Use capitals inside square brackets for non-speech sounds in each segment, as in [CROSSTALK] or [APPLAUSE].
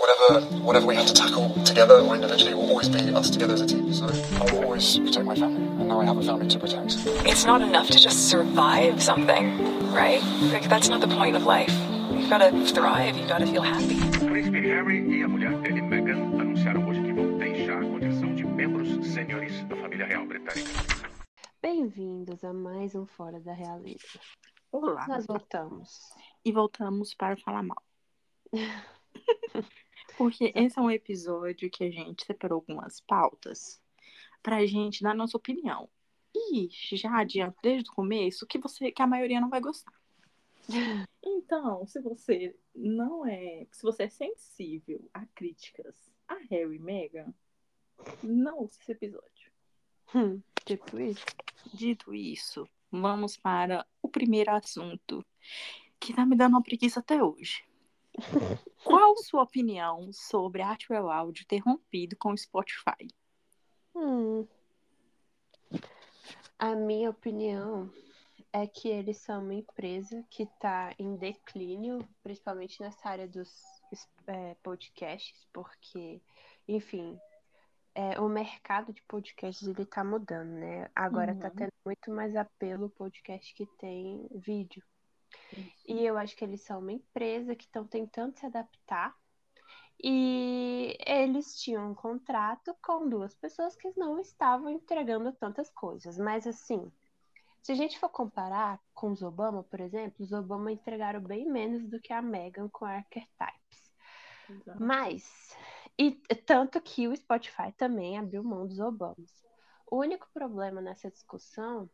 whatever whatever we have to tackle together or individually will always be us together as a team. So I will always protect my family, and now I have a family to protect. It's not enough to just survive something, right? Like that's not the point of life. You've got to thrive. You've got to feel happy. O príncipe Harry e a mulher dele, Meghan, anunciaram hoje que vão deixar a condição de membros sêniores da família real britânica. Bem-vindos a mais um Fora da Realeza. Olá. Nós voltamos. E voltamos para falar mal. [LAUGHS] Porque esse é um episódio que a gente separou algumas pautas pra gente dar nossa opinião. E já adianto desde o começo que você que a maioria não vai gostar. Então, se você não é, se você é sensível a críticas a Harry e Meghan, não ouça esse episódio. Hum, tipo isso. Dito isso, vamos para o primeiro assunto que tá me dando uma preguiça até hoje. [LAUGHS] Qual sua opinião sobre a Atwell Audio ter rompido com o Spotify? Hum. A minha opinião é que eles são uma empresa que está em declínio, principalmente nessa área dos é, podcasts, porque, enfim, é, o mercado de podcasts ele está mudando, né? Agora está Uhum. tendo muito mais apelo o podcast que tem vídeo. E eu acho que eles são uma empresa que estão tentando se adaptar. E eles tinham um contrato com duas pessoas que não estavam entregando tantas coisas. Mas assim, se a gente for comparar com os Obama, por exemplo, os Obama entregaram bem menos do que a Meghan com a Archetypes. Mas, e tanto que o Spotify também abriu mão dos Obamas. O único problema nessa discussão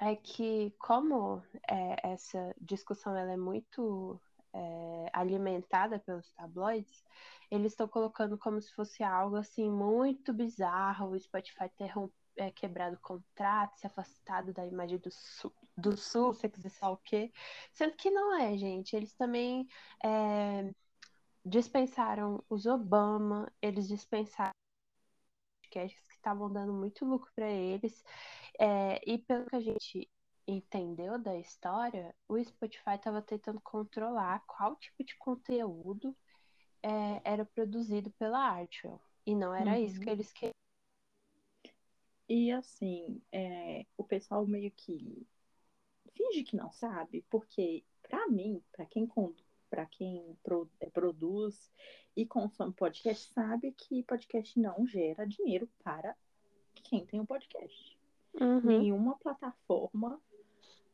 é que, como é, essa discussão ela é muito é, alimentada pelos tabloides, eles estão colocando como se fosse algo assim muito bizarro, o Spotify ter é, quebrado o contrato, se afastado da imagem do sul, do sul, se quiser saber o quê. Sendo que não é, gente. Eles também é, dispensaram os Obama, eles dispensaram podcasts estavam dando muito lucro para eles. É, e pelo que a gente entendeu da história, o Spotify estava tentando controlar qual tipo de conteúdo é, era produzido pela Artwell. E não era isso Uhum. que eles queriam. E assim, é, o pessoal meio que finge que não sabe, porque pra mim, pra quem para quem pro- é, produz e consome podcast, sabe que podcast não gera dinheiro para quem tem um podcast. Uhum. Nenhuma plataforma,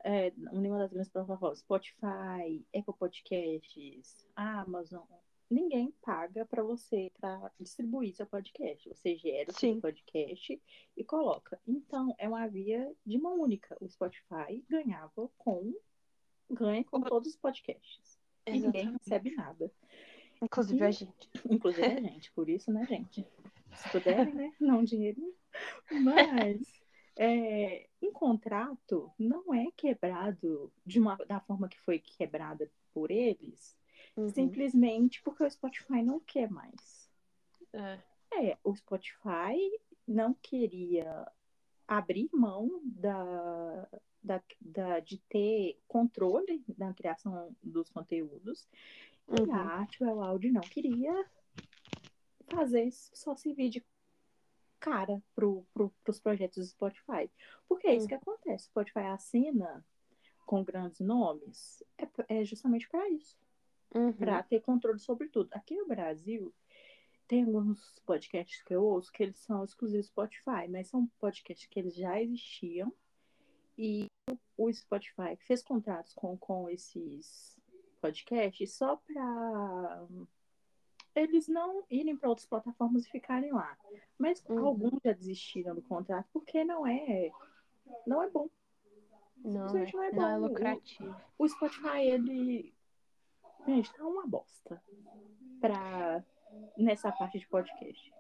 é, nenhuma das grandes plataformas, Spotify, Apple Podcasts, Amazon, ninguém paga para você para distribuir seu podcast. Você gera o seu Sim. podcast e coloca. Então, é uma via de mão única. O Spotify ganhava com ganha com todos os podcasts. E ninguém recebe nada. Inclusive a gente. [LAUGHS] Inclusive a [LAUGHS] gente, por isso, né, gente? Se puderem, né? Não dinheiro. Mas [LAUGHS] é, um contrato não é quebrado de uma, da forma que foi quebrada por eles, Uhum. simplesmente porque o Spotify não quer mais. É. É, o Spotify não queria abrir mão da, da, da- de ter controle na criação dos conteúdos e Uhum. a Atwell Audio não queria fazer só servir de cara pro, pro, pros projetos do Spotify. Porque é isso Hum. que acontece. O Spotify assina com grandes nomes é, é justamente para isso Uhum. para ter controle sobre tudo. Aqui no Brasil, tem alguns podcasts que eu ouço que eles são exclusivos do Spotify, mas são podcasts que eles já existiam e o Spotify fez contratos com, com esses podcasts só para eles não irem para outras plataformas e ficarem lá. Mas Uhum. alguns já desistiram do contrato porque não é não é bom. Não, Simplesmente é, não é não é bom. lucrativo. O Spotify, ele. Gente, tá uma bosta. Pra... Nessa parte de podcast.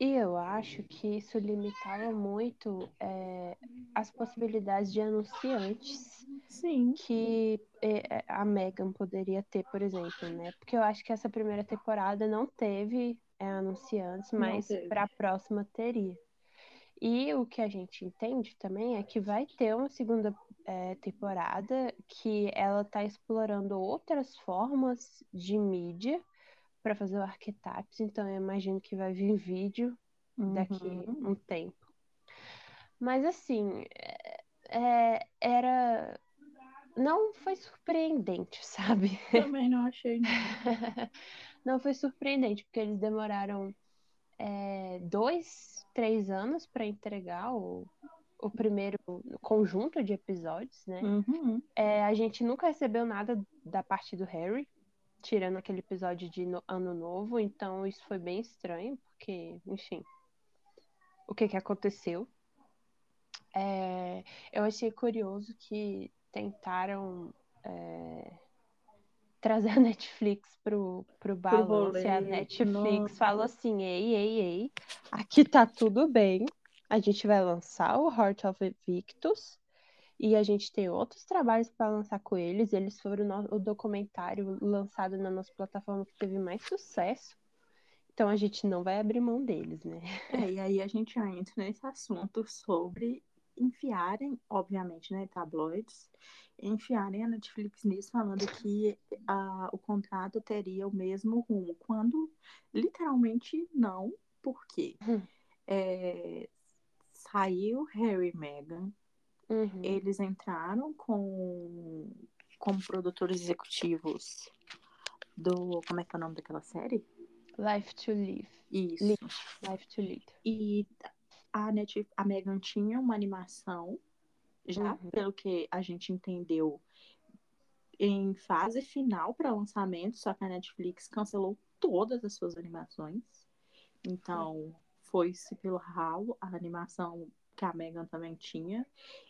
E eu acho que isso limitava muito é, as possibilidades de anunciantes Sim. que é, a Megan poderia ter, por exemplo, né? Porque eu acho que essa primeira temporada não teve é, anunciantes, mas para a próxima teria. E o que a gente entende também é que vai ter uma segunda é, temporada que ela está explorando outras formas de mídia para fazer o Archetypes, então eu imagino que vai vir vídeo daqui Uhum. um tempo. Mas assim, é- é, era. Não foi surpreendente, [LAUGHS] sabe? Também não achei, não. [LAUGHS] Não foi surpreendente, porque eles demoraram é, dois, três anos para entregar o, o primeiro conjunto de episódios, né? Uhum. É, a gente nunca recebeu nada da parte do Harry, tirando aquele episódio de no- Ano Novo, então isso foi bem estranho, porque, enfim, o que que aconteceu? É, eu achei curioso que tentaram é, [LAUGHS] trazer a Netflix pro, pro balanço, e a Netflix nossa. falou assim, ei, ei, ei, aqui tá tudo bem, a gente vai lançar o Heart of Evictus, e a gente tem outros trabalhos para lançar com eles. Eles foram o no- o documentário lançado na nossa plataforma que teve mais sucesso. Então a gente não vai abrir mão deles, né? É, e aí a gente já entra nesse assunto sobre enfiarem, obviamente, né, tabloides, enfiarem a Netflix nisso, falando que a, o contrato teria o mesmo rumo, quando literalmente não, porque Hum. é, saiu Harry e Meghan, Uhum. eles entraram com como produtores executivos do. Como é que é o nome daquela série? Life to Live. Isso. Li- Life to Lead. E a, Net, a Megan tinha uma animação, já Uhum. pelo que a gente entendeu, em fase final para lançamento, só que a Netflix cancelou todas as suas animações. Então, foi-se pelo ralo a animação que a Megan também tinha.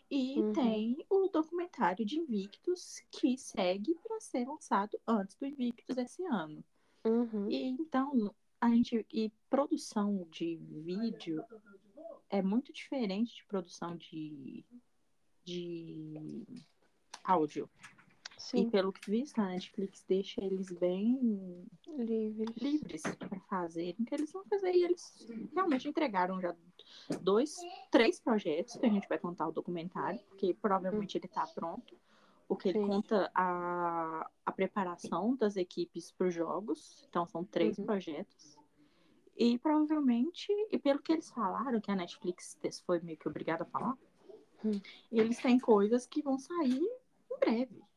E Uhum. tem o documentário de Invictus, que segue para ser lançado antes do Invictus esse ano. Uhum. E então, a gente. E produção de vídeo é muito diferente de produção de, de áudio. E Sim, pelo que visto, a Netflix deixa eles bem livres. livres para fazerem o que eles vão fazer. E eles realmente entregaram já dois, três projetos que a gente vai contar o documentário, porque provavelmente ele está pronto. Porque ele Sim. conta a, a preparação das equipes para os jogos. Então são três Uhum. projetos. E provavelmente, e pelo que eles falaram, que a Netflix foi meio que obrigada a falar, Hum. eles têm coisas que vão sair em breve.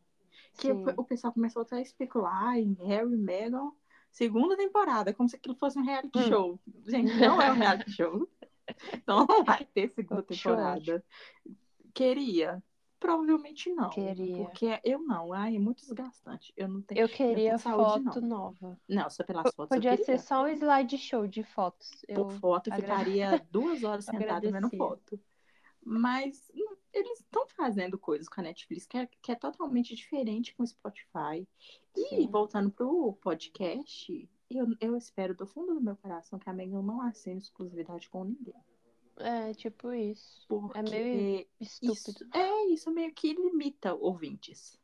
Que Sim. o, pessoal começou até a especular em Harry e Meghan segunda temporada, como se aquilo fosse um reality Hum. show. Gente, não é um reality show. Então [LAUGHS] não vai ter segunda temporada. Queria. Provavelmente não. Queria. Porque eu não. Ai, é muito desgastante. Eu não tenho. Eu queria saúde, foto não. nova. Não, só pelas P- fotos. eu Podia ser só um slideshow de fotos. Eu... Por foto, eu agrade- ficaria duas horas [LAUGHS] sentada vendo foto. Mas eles estão fazendo coisas com a Netflix que é, que é totalmente diferente com o Spotify. E Sim. voltando pro podcast, eu, eu espero do fundo do meu coração que a Megan não assine exclusividade com ninguém. É, tipo isso. Porque É meio estúpido. isso, é, isso meio que limita ouvintes.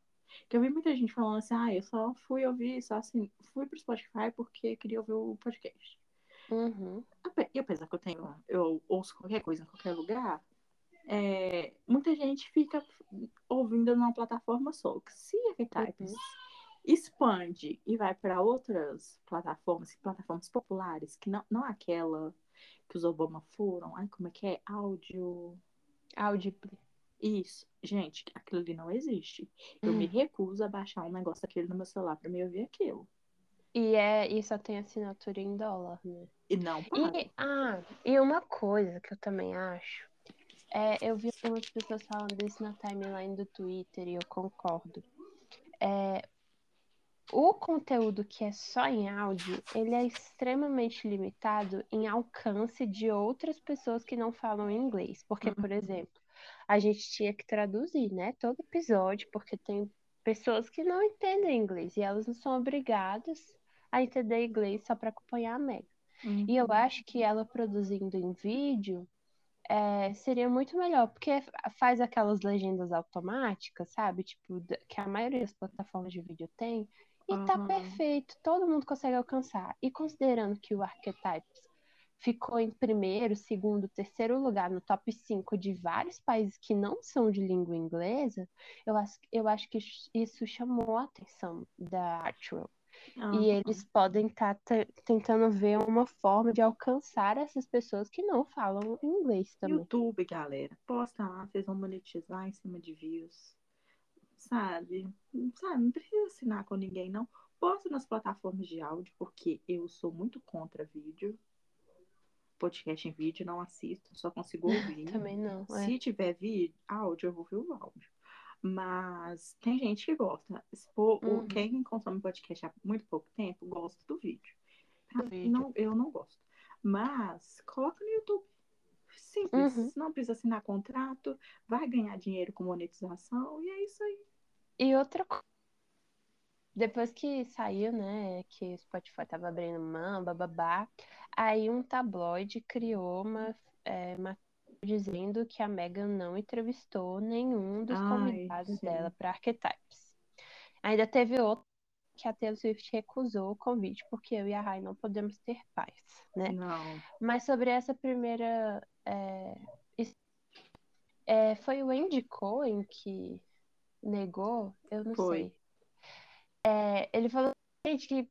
Que eu vi muita gente falando assim, ah, eu só fui ouvir, só assim, fui pro Spotify porque queria ouvir o podcast. Uhum. Ape- E apesar que eu tenho, eu ouço qualquer coisa em qualquer lugar, é, muita gente fica ouvindo numa plataforma só. Se a K-Types expande e vai para outras plataformas, plataformas populares, que não, não aquela que os Obama foram, ai, como é que é? Áudio. Audible. Isso, gente, aquilo ali não existe. Eu me recuso a baixar um negócio daquele no meu celular para me ouvir aquilo. E, é, e só tem assinatura em dólar, né? E não pago. E, ah, e uma coisa que eu também acho, é, eu vi algumas pessoas falando isso na timeline do Twitter e eu concordo. É, o conteúdo que é só em áudio, ele é extremamente limitado em alcance de outras pessoas que não falam inglês. Porque, por exemplo, a gente tinha que traduzir, né, todo episódio, porque tem pessoas que não entendem inglês e elas não são obrigadas a entender inglês só para acompanhar a Meg. E eu acho que ela produzindo em vídeo é, seria muito melhor, porque faz aquelas legendas automáticas, sabe? Tipo, que a maioria das plataformas de vídeo tem. E tá Aham. perfeito, todo mundo consegue alcançar. E considerando que o Archetypes ficou em primeiro, segundo, terceiro lugar no top 5 de vários países que não são de língua inglesa, eu acho, eu acho que isso chamou a atenção da Artwell. Ah, E eles podem estar tentando ver uma forma de alcançar essas pessoas que não falam inglês também. YouTube, galera. Posta lá, vocês vão monetizar em cima de views. Sabe? Sabe? Não precisa assinar com ninguém, não. Posta nas plataformas de áudio, porque eu sou muito contra vídeo. Podcast em vídeo, não assisto, só consigo [LAUGHS] ouvir. Também não. é. Se tiver vídeo, áudio, eu vou ver o áudio. Mas tem gente que gosta. For- Uhum. Quem consome podcast há muito pouco tempo gosta do vídeo. Pra Do vídeo. Não, eu não gosto. Mas coloca no YouTube. Simples. Uhum. Não precisa assinar contrato. Vai ganhar dinheiro com monetização. E é isso aí. E outra coisa. Depois que saiu, né, que o Spotify tava abrindo mão, bababá, aí um tabloide criou uma é, matéria dizendo que a Megan não entrevistou nenhum dos Ai, convidados sim. dela para Archetypes. Ainda teve outro que a Taylor Swift recusou o convite porque eu e a Rai não podemos ter pais, né? Não. Mas sobre essa primeira. é, é, foi o Andy Cohen que negou? Eu não Foi. sei. É, ele falou, gente, que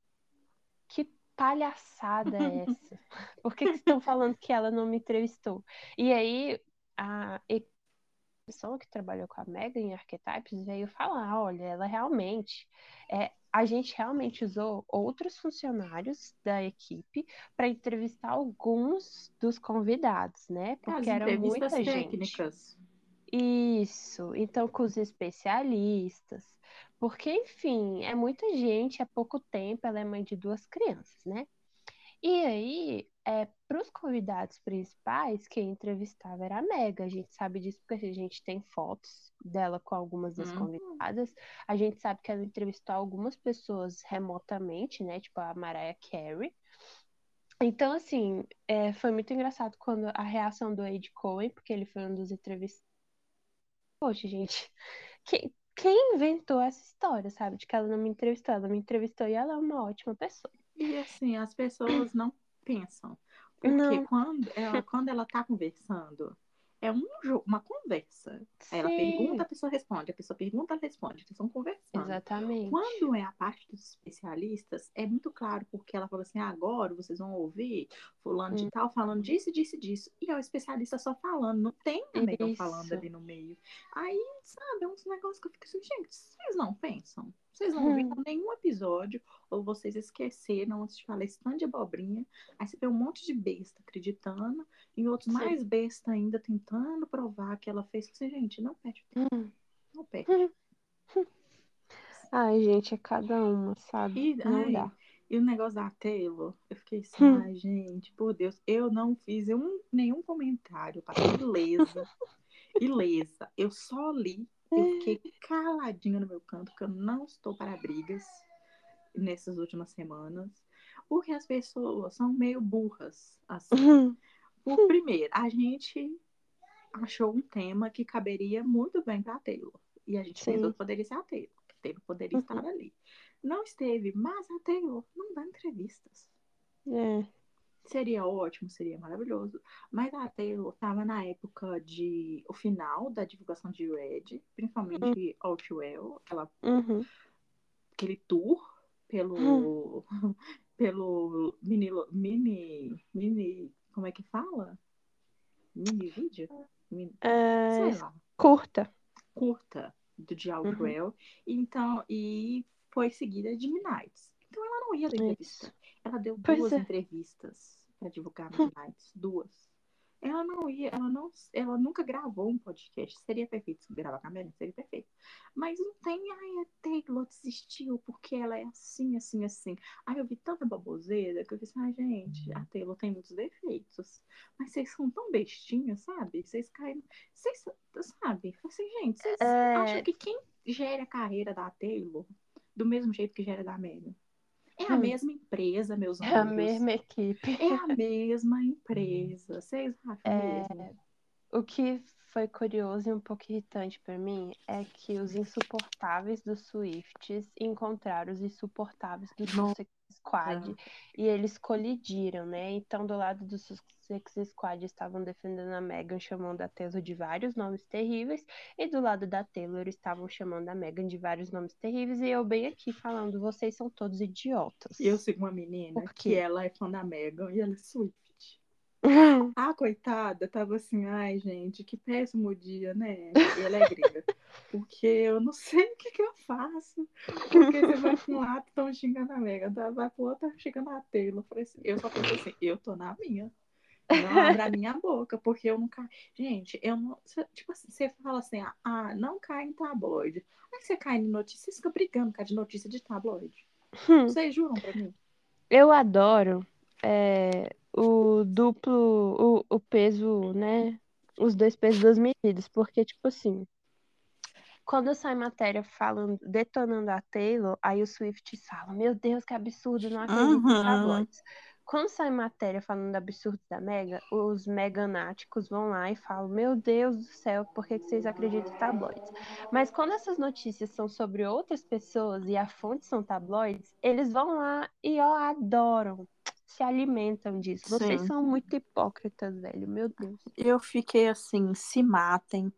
palhaçada é [LAUGHS] essa? Por que, que estão falando que ela não me entrevistou? E aí, a pessoa que trabalhou com a Megan em Archetypes veio falar: olha, ela realmente. É, a gente realmente usou outros funcionários da equipe para entrevistar alguns dos convidados, né? As Porque era entrevistas muita gente. técnicas. Isso, então com os especialistas. Porque, enfim, é muita gente, é pouco tempo, ela é mãe de duas crianças, né? E aí, é, para os convidados principais, quem entrevistava era a Mega. A gente sabe disso porque a gente tem fotos dela com algumas das Uhum. convidadas. A gente sabe que ela entrevistou algumas pessoas remotamente, né? Tipo a Mariah Carey. Então, assim, é, foi muito engraçado quando a reação do Ed Cohen, porque ele foi um dos entrevistados. Poxa, gente, [LAUGHS] quem, quem inventou essa história, sabe? De que ela não me entrevistou? Ela me entrevistou e ela é uma ótima pessoa. E assim, as pessoas não pensam. Porque Não. quando ela, quando ela tá conversando, é um jogo, uma conversa. Aí ela Sim. pergunta, a pessoa responde, a pessoa pergunta, ela responde. Eles estão conversando. Exatamente. Quando é a parte dos especialistas, é muito claro, porque ela fala assim: ah, agora vocês vão ouvir fulano de Hum. tal falando disso, disso, disso. E é o especialista só falando, não tem a Megan Isso. falando ali no meio. Aí, sabe, é uns negócios que eu fico assim, gente, vocês não pensam? Vocês não Hum. viram nenhum episódio, ou vocês esqueceram antes de falar esse tanto de abobrinha. Aí você vê um monte de besta acreditando, e outros Sim. mais besta ainda tentando provar que ela fez. Assim, gente, não perde tempo. Hum. Não perde. [LAUGHS] Ai, gente, é cada uma, sabe? E, Não ai, dá. e o negócio da Taylor, eu fiquei assim, Hum. ai, gente, por Deus, eu não fiz um, nenhum comentário, passei ilesa, [LAUGHS] ilesa. Eu só li, eu fiquei caladinha no meu canto, porque eu não estou para brigas nessas últimas semanas, porque as pessoas são meio burras, assim. Por primeiro, a gente achou um tema que caberia muito bem para a Taylor. E a gente Sim. pensou que poderia ser a Taylor. Que a Taylor poderia Uhum. estar ali. Não esteve, mas a Taylor não dá entrevistas. É. Seria ótimo, seria maravilhoso. Mas a Taylor estava na época de o final da divulgação de Red, principalmente Outwell, aquela, Uhum. aquele tour pelo [LAUGHS] pelo mini mini mini como é que fala? Mini vídeo? Mini, É, sei lá, curta. curta do de Outwell. Então, e foi seguida de Midnights. Então ela não ia dar entrevista. Ela deu Pois duas é. entrevistas para divulgar Midnights, [LAUGHS] duas. Ela não ia, ela não, ela nunca gravou um podcast. Seria perfeito se gravar com a Melanie, seria perfeito. Mas não tem, ai, a Taylor desistiu porque ela é assim, assim, assim. Aí eu vi tanta baboseira que eu disse, ai, gente, a Taylor tem muitos defeitos. Mas vocês são tão bestinhos, sabe? Vocês caem. Vocês, sabe? Assim, gente, vocês É. acham que quem gera a carreira da Taylor do mesmo jeito que gera da Megan? É a Hum. mesma empresa, meus É a amigos. mesma equipe. É a mesma [LAUGHS] empresa. Vocês acham É, mesmo? O que foi curioso e um pouco irritante pra mim é que os insuportáveis dos Swifts encontraram os insuportáveis Nossa. consequências Squad e eles colidiram, né? Então, do lado do Sussex Squad estavam defendendo a Meghan, chamando a Taylor de vários nomes terríveis, e do lado da Taylor estavam chamando a Meghan de vários nomes terríveis, e eu bem aqui falando, vocês são todos idiotas. E eu sigo uma menina que ela é fã da Megan e ela é Swift. A [LAUGHS] coitada tava assim, ai, gente, que péssimo dia, né? E ela é. Porque eu não sei o que, que eu faço. Porque você vai pra um lado, estão xingando a Megan, tá? vai pro outro, tá xingando a Taylor. Eu falei assim- Eu só pensei assim, eu tô na minha. Não abra a minha boca, porque eu não caio. Gente, eu não. Tipo assim, você fala assim, ah, ah, não cai em tabloide. Aí você cai em notícia, você fica brigando com a de notícia de tabloide. Hum. Vocês juram pra mim? Eu adoro é, o duplo, o, o peso, né? Os dois pesos, duas medidas, porque, tipo assim, quando sai matéria falando, detonando a Taylor, aí o Swift fala, meu Deus, que absurdo, não acredito Uhum. em tabloides. Quando sai matéria falando absurdo da Mega, os meganáticos vão lá e falam, meu Deus do céu, por que que vocês acreditam em tabloides? Mas quando essas notícias são sobre outras pessoas e a fonte são tabloides, eles vão lá e ó, adoram, se alimentam disso. Vocês Sim. são muito hipócritas, velho, meu Deus. Eu fiquei assim, se matem,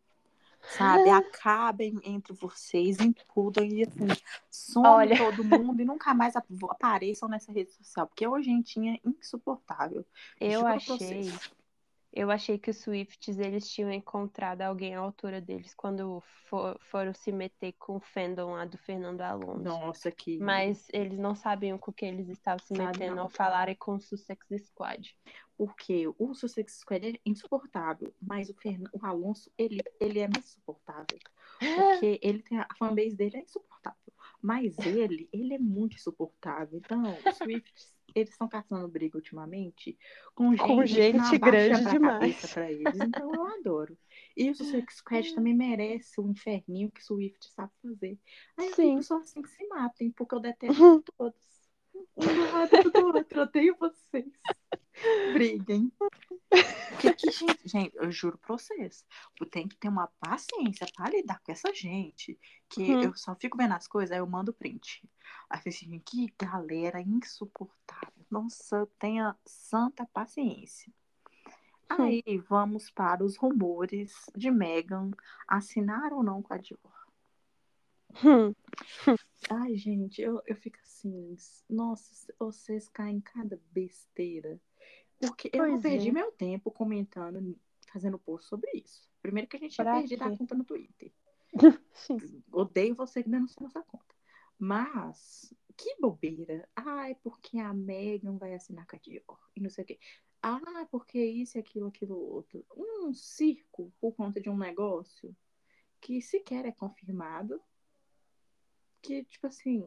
sabe? Acabem entre vocês, impudam e assim, some Olha. todo mundo e nunca mais ap- apareçam nessa rede social, porque hoje em dia é insuportável. Eu Juro achei, vocês. Eu achei que os Swifts eles tinham encontrado alguém à altura deles quando for- foram se meter com o fandom lá do Fernando Alonso. Nossa, que. Mas eles não sabiam com o que eles estavam se metendo não. ao falarem com o Sussex Squad. Porque o Sussex Squad é insuportável, mas o, Fern... o Alonso, ele, ele é mais insuportável. [GASPS] Porque ele tem a a fanbase dele é insuportável. Mas ele, ele é muito insuportável. Então, os Swifts, eles estão caçando briga ultimamente com gente, Com gente grande demais. pra eles. Então, eu adoro. E o Sussex [LAUGHS] Squad também merece o inferninho que o Swift sabe fazer. Aí Sim. fico só assim que se matem, porque eu detesto [LAUGHS] todos. Um do lado do outro, eu odeio vocês. Briguem. Porque que gente, gente, eu juro pra vocês, tem que ter uma paciência pra lidar com essa gente. Que Uhum. eu só fico vendo as coisas, aí eu mando print. Aí assim, que galera insuportável. Nossa, tenha santa paciência. Aí vamos para os rumores de Meghan assinar ou não com a Dior. Hum, Ai, gente, eu, eu fico assim, nossa, vocês caem em cada besteira. Porque eu não Pois perdi é. meu tempo comentando, fazendo post sobre isso. Primeiro que a gente tinha Pra perdido a conta no Twitter. [LAUGHS] Odeio você que denuncia nossa conta. Mas, que bobeira. Ai, porque a Megan vai assinar com a Dior. E não sei o quê. Ah, porque isso, aquilo, aquilo, outro. Um circo por conta de um negócio que sequer é confirmado. Que, tipo assim,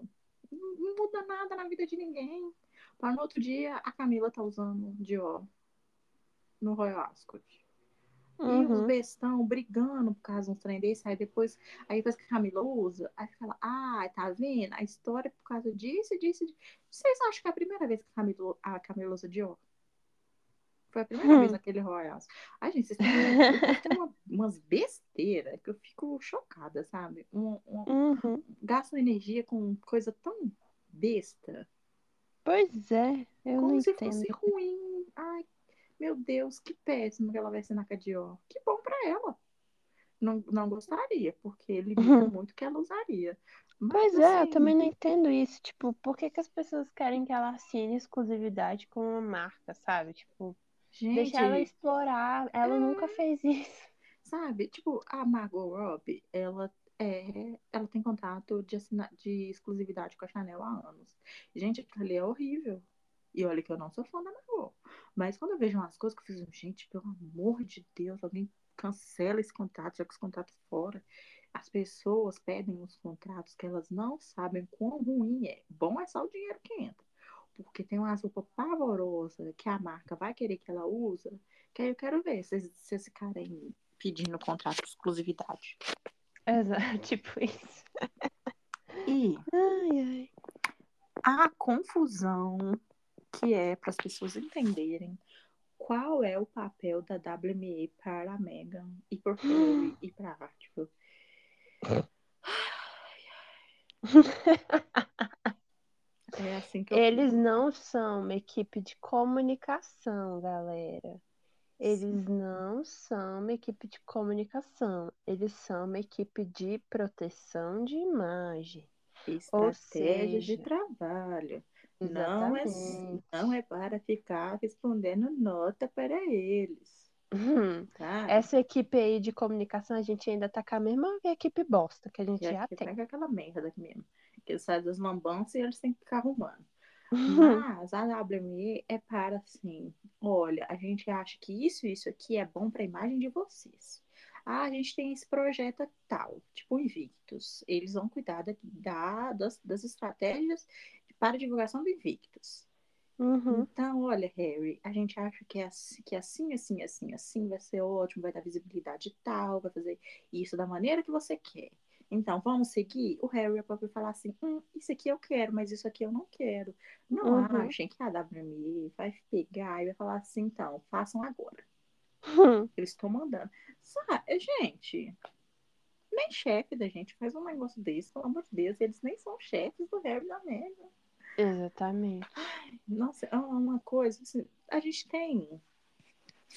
não muda nada na vida de ninguém. Para no outro dia, a Camila tá usando Dior no Royal Ascot. E os Uhum. bestão brigando por causa de um trem desse, aí depois, aí depois que a Camila usa, aí fala, ah, tá vendo? A história é por causa disso, disso, disso. Vocês acham que é a primeira vez que a Camila, a Camila usa Dior? Foi a primeira Hum. vez naquele Royal. Ai, gente, vocês têm, uma- umas besteiras que eu fico chocada, sabe? Um, um, Uhum. gastam energia com coisa tão besta. Pois é, eu como não se entendo. fosse ruim. Ai, meu Deus, que péssimo que ela vai ser na Dior. Que bom pra ela. Não, não gostaria, porque limita Uhum. muito que ela usaria. Mas, Pois é, eu assim, também não entendo isso. Tipo, por que que as pessoas querem que ela assine exclusividade com uma marca, sabe? Tipo, Gente, deixa ela explorar. Ela é. nunca fez isso. sabe? Tipo, a Margot Robbie, ela é, ela tem contrato de, assina, de exclusividade com a Chanel há anos. Gente, aquilo ali é horrível. E olha que eu não sou fã da Margot. Mas quando eu vejo umas coisas que eu fiz, gente, pelo amor de Deus, alguém cancela esse contrato, joga esse contrato fora. As pessoas pedem uns contratos que elas não sabem quão ruim é. Bom é só o dinheiro que entra. Porque tem umas roupas pavorosas que a marca vai querer que ela usa. Que aí eu quero ver se, se esse cara aí pedindo contrato de exclusividade. Exato, [LAUGHS] tipo isso. E Ai, ai. a confusão que é para as pessoas entenderem qual é o papel da WMA para a Megan e para Harry e para a [GASPS] Arthur. [GASPS] [LAUGHS] É assim que eu Eles não são uma equipe de comunicação, galera. Eles não são uma equipe de comunicação. Eles são uma equipe de proteção de imagem. Ou Estratégia de seja, trabalho. Não é, não é para ficar respondendo nota para eles, Hum. tá? Essa equipe aí de comunicação, a gente ainda tá com a mesma equipe bosta que a gente Já já tem. tá com aquela merda aqui mesmo. Que eles fazem as lambanças e eles têm que ficar arrumando. [LAUGHS] Mas a WME é para assim, olha, a gente acha que isso e isso aqui é bom para a imagem de vocês. Ah, a gente tem esse projeto tal, tipo Invictus. Eles vão cuidar da, da- das, das estratégias para divulgação do Invictus. Uhum. Então, olha, Harry, a gente acha que, é assim, que assim, assim, assim, assim vai ser ótimo, vai dar visibilidade tal, vai fazer isso da maneira que você quer. Então, vamos seguir? O Harry é próprio falar assim: hum, isso aqui eu quero, mas isso aqui eu não quero. Não Uhum. achem que a WME vai pegar e vai falar assim: então, façam agora. Uhum. Eles estão mandando. Sabe, gente, nem chefe da gente faz um negócio desse, pelo amor de Deus. Eles nem são chefes do Harry da Meghan. Exatamente. Nossa, é uma coisa. assim, a gente tem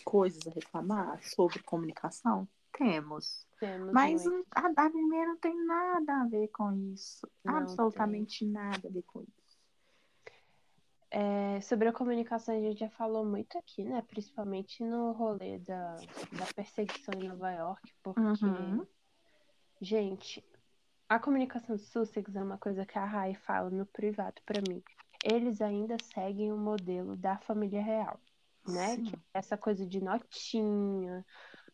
coisas a reclamar sobre comunicação? Temos. Temos Mas muito. a WME não tem nada a ver com isso. Não Absolutamente nada a ver com isso. É, sobre a comunicação, a gente já falou muito aqui, né? Principalmente no rolê da, da perseguição em Nova York, porque, Uhum. gente, a comunicação de Sussex é uma coisa que a Rai fala no privado pra mim. Eles ainda seguem o modelo da família real, né? É essa coisa de notinha.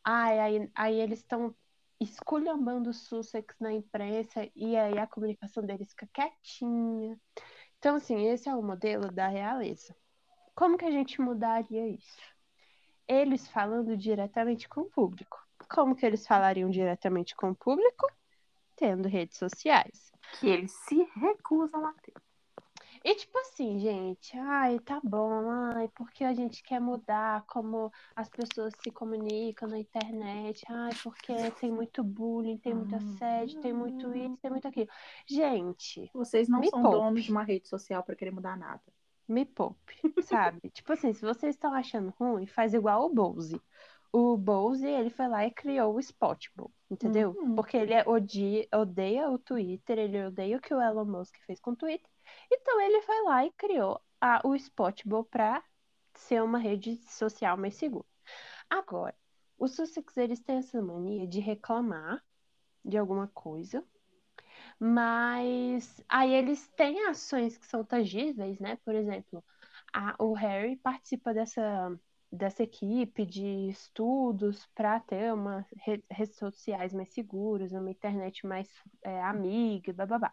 Ai, aí, aí eles estão esculhambando o Sussex na imprensa e aí a comunicação deles fica quietinha. Então, assim, esse é o modelo da realeza. Como que a gente mudaria isso? Eles falando diretamente com o público. Como que eles falariam diretamente com o público? Tendo redes sociais. Que eles se recusam a ter. E tipo assim, gente, ai, tá bom, ai, porque a gente quer mudar como as pessoas se comunicam na internet, ai, porque tem muito bullying, tem muito assédio, tem muito isso, tem muito aquilo. Gente, Vocês não Me são poupe. donos de uma rede social para querer mudar nada. me poupe, sabe? [LAUGHS] Tipo assim, se vocês estão achando ruim, faz igual o Bowsy. O Bowsy, ele foi lá e criou o Spotable, entendeu? Uhum. Porque ele é odia, odeia o Twitter, ele odeia o que o Elon Musk fez com o Twitter. Então ele foi lá e criou a, o Spotable para ser uma rede social mais segura. Agora, os Sussex, eles têm essa mania de reclamar de alguma coisa, mas aí eles têm ações que são tangíveis, né? Por exemplo, a- o Harry participa dessa, dessa equipe de estudos para ter uma re- redes sociais mais seguras, uma internet mais é, amiga, bababá.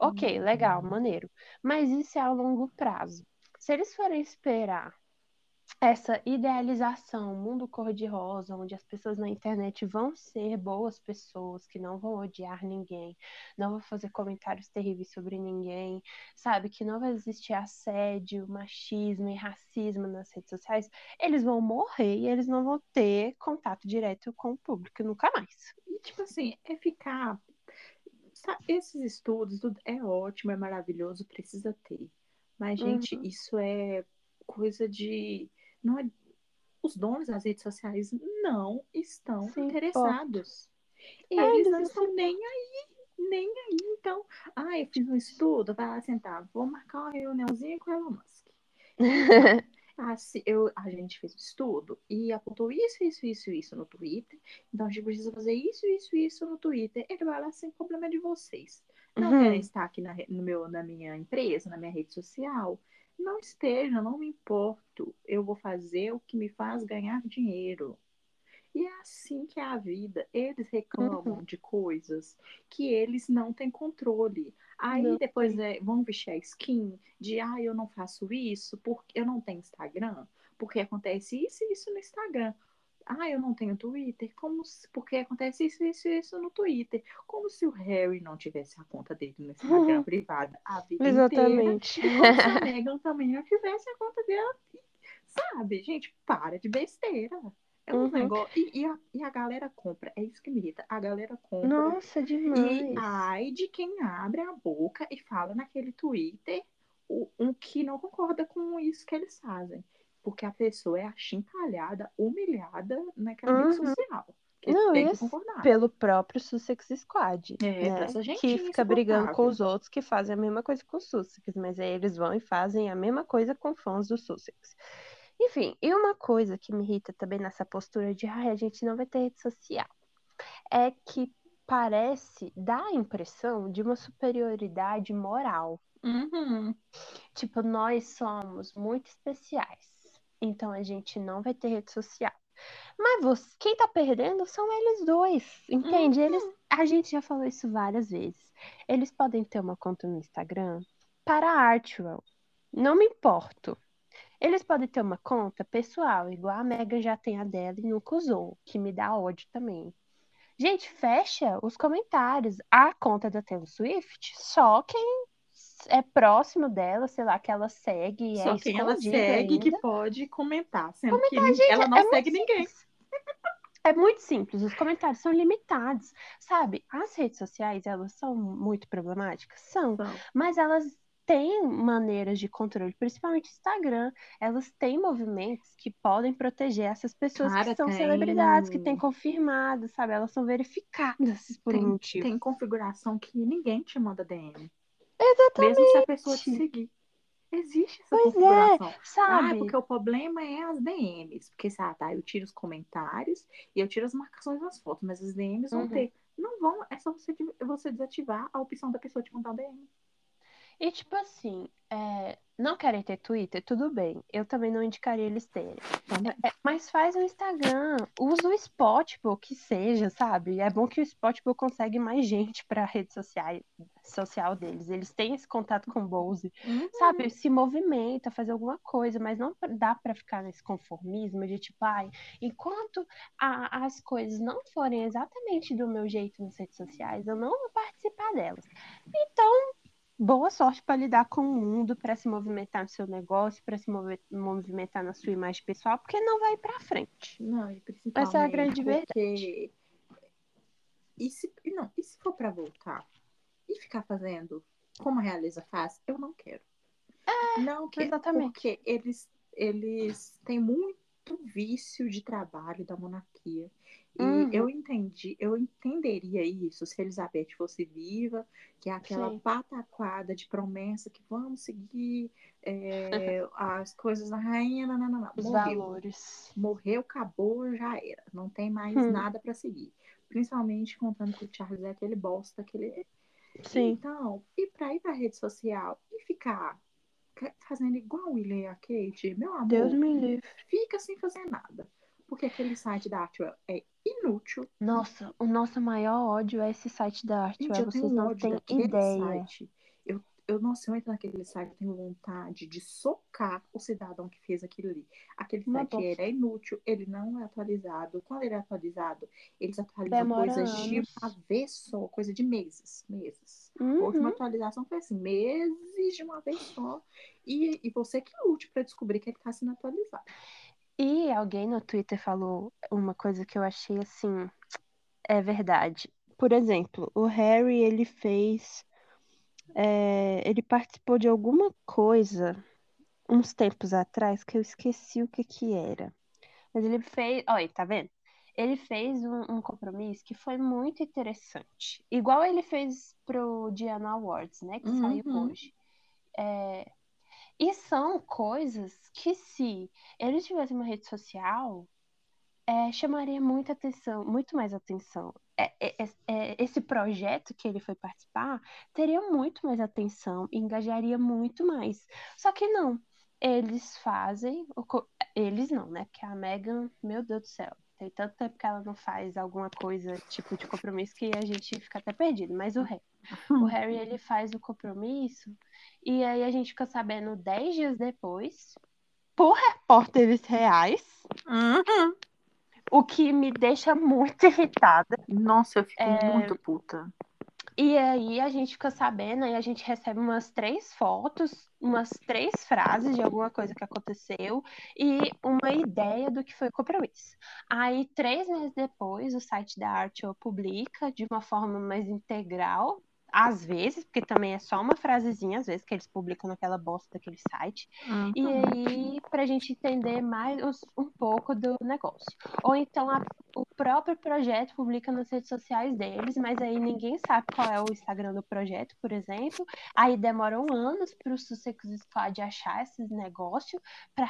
Ok, legal, maneiro. Mas isso é a longo prazo. Se eles forem esperar essa idealização, mundo cor-de-rosa, onde as pessoas na internet vão ser boas pessoas, que não vão odiar ninguém, não vão fazer comentários terríveis sobre ninguém, sabe? Que não vai existir assédio, machismo e racismo nas redes sociais, eles vão morrer e eles não vão ter contato direto com o público nunca mais. E, tipo assim, é ficar. Esses estudos, tudo é ótimo, é maravilhoso, precisa ter. Mas, gente, Uhum. isso é coisa de. Não é... Os donos das redes sociais não estão Se interessados. É, Eles não estão nem aí, nem aí. Então, ah, eu fiz um estudo, vai lá sentar, vou marcar uma reuniãozinha com o Elon Musk. [LAUGHS] Ah, se eu, a gente fez um estudo e apontou isso, isso, isso, isso no Twitter. Então a gente precisa fazer isso, isso, isso no Twitter. Ele vai lá sem problema de vocês. Não Uhum. querem estar aqui na, no meu, na minha empresa, na minha rede social? Não esteja, não me importo. Eu vou fazer o que me faz ganhar dinheiro. E é assim que é a vida. Eles reclamam de coisas que eles não têm controle. Aí Não depois é, vão vestir a skin de ah, eu não faço isso porque eu não tenho Instagram, porque acontece isso e isso no Instagram. Ah, eu não tenho Twitter, como se, porque acontece isso, isso e isso no Twitter. Como se o Harry não tivesse a conta dele no Instagram [LAUGHS] privada a vida inteira. Exatamente. E como se a [LAUGHS] Megan também não tivesse a conta dela. Sabe, gente, para de besteira. É um Uhum. negócio. E, e a, e a galera compra. É isso que me irrita. A galera compra. Nossa, E demais. ai de quem abre a boca e fala naquele Twitter o- um que não concorda com isso que eles fazem. Porque a pessoa é achincalhada, humilhada naquela rede Uhum. social. Que Não, isso pelo próprio Sussex Squad, É, né? Que fica brigando com os outros que fazem a mesma coisa com o Sussex, mas aí eles vão e fazem a mesma coisa com fãs do Sussex. Enfim, e uma coisa que me irrita também nessa postura de ai, a gente não vai ter rede social é que parece dar a impressão de uma superioridade moral. Uhum. Tipo, nós somos muito especiais, então a gente não vai ter rede social. Mas você, quem tá perdendo são eles dois, entende? Eles, a gente já falou isso várias vezes. Eles podem ter uma conta no Instagram para a Artwell. Não me importo. Eles podem ter uma conta pessoal, igual a Megan já tem a dela e nunca usou, que me dá ódio também. Gente, fecha os comentários. A conta da Taylor Swift, só quem é próximo dela, sei lá, que ela segue Só é quem ela segue ainda. que pode comentar, sendo que Comentar, gente, ela não é segue ninguém. simples. É muito simples, os comentários são limitados, sabe? As redes sociais, elas são muito problemáticas? São, Então, mas elas têm maneiras de controle, principalmente Instagram. Elas têm movimentos que podem proteger essas pessoas Cara, que são tem- celebridades, que têm confirmado, sabe? Elas são verificadas por um tem, motivo. tem configuração que ninguém te manda DM. Exatamente. Mesmo se a pessoa te seguir. Existe essa Pois é, configuração. Ah, sabe? porque o problema é as DMs. Porque, ah, tá, eu tiro os comentários e eu tiro as marcações das fotos, mas as DMs vão Uhum. ter. Não vão, é só você, você desativar a opção da pessoa te mandar um DM. E tipo assim, é, não querem ter Twitter? Tudo bem. Eu também não indicaria eles terem. É, mas faz o Instagram, usa o Spotify, que seja, sabe? É bom que o Spotify consegue mais gente para a rede social, social deles. Eles têm esse contato com o Bose, Uhum. sabe? Se movimenta, faz alguma coisa, mas não dá para ficar nesse conformismo de tipo, ai, enquanto a- as coisas não forem exatamente do meu jeito nas redes sociais, eu não vou participar delas. Então, boa sorte para lidar com o mundo, para se movimentar no seu negócio, para se movimentar na sua imagem pessoal, porque não vai para frente. Não, e principalmente Essa é a grande porque... E se, não, e se for pra voltar e ficar fazendo como a Realiza faz, eu não quero. não quero, exatamente. porque eles, eles têm muito vício de trabalho da monarquia. E Uhum. eu entendi, eu entenderia isso se Elizabeth fosse viva, que é aquela Sim. pataquada de promessa que vamos seguir é, [LAUGHS] as coisas da rainha, não, não, não, não. Os Morreu valores. morreu, acabou, já era. Não tem mais Hum. nada pra seguir. Principalmente contando que o Charles é aquele bosta que ele é. Sim. Então, e pra ir pra rede social e ficar ca- fazendo igual o William e a Kate, meu amor, Deus me livre. fica sem fazer nada. Porque aquele site da Artwell é inútil. Nossa, o nosso maior ódio é esse site da Gente, Artwell. tenho Vocês não têm ideia. site. Eu, nossa, eu entro naquele site, eu tenho vontade de socar o cidadão que fez aquilo ali. Aquele Uma site é inútil, ele não é atualizado. Quando ele é atualizado, eles atualizam Demora coisas de anos. uma vez só, coisa de meses. Meses. A Uhum. última atualização foi assim, meses de uma vez só. E, e você que lute pra descobrir que ele tá sendo atualizado. E alguém no Twitter falou uma coisa que eu achei assim, é verdade. Por exemplo, o Harry, ele fez, é, ele participou de alguma coisa uns tempos atrás que eu esqueci o que que era. Mas ele fez, olha, tá vendo? Ele fez um, um compromisso que foi muito interessante. Igual ele fez pro Diana Awards, né? Que saiu Uhum. hoje. É, E são coisas que, se ele tivesse uma rede social, é, chamaria muita atenção, muito mais atenção. É, é, é, é, esse projeto que ele foi participar teria muito mais atenção e engajaria muito mais. Só que não. Eles fazem. Eles não, né? Porque a Megan, meu Deus do céu, tem tanto tempo que ela não faz alguma coisa tipo de compromisso que a gente fica até perdido. Mas o Harry. O [LAUGHS] Harry ele faz o compromisso e aí a gente fica sabendo 10 dias depois, por repórteres reais, o que me deixa muito [LAUGHS] irritada. Nossa, eu fico É, muito puta. E aí a gente fica sabendo, aí a gente recebe umas três fotos, umas três frases de alguma coisa que aconteceu e uma ideia do que foi o compromisso. Aí, três meses depois, o site da Artwell publica de uma forma mais integral às vezes, porque também é só uma frasezinha, às vezes, que eles publicam naquela bosta daquele site. Uhum. E aí, pra gente entender mais um pouco do negócio. Ou então a- o próprio projeto publica nas redes sociais deles, mas aí ninguém sabe qual é o Instagram do projeto, por exemplo. Aí demoram anos para o Sussecos Squad achar esses negócios para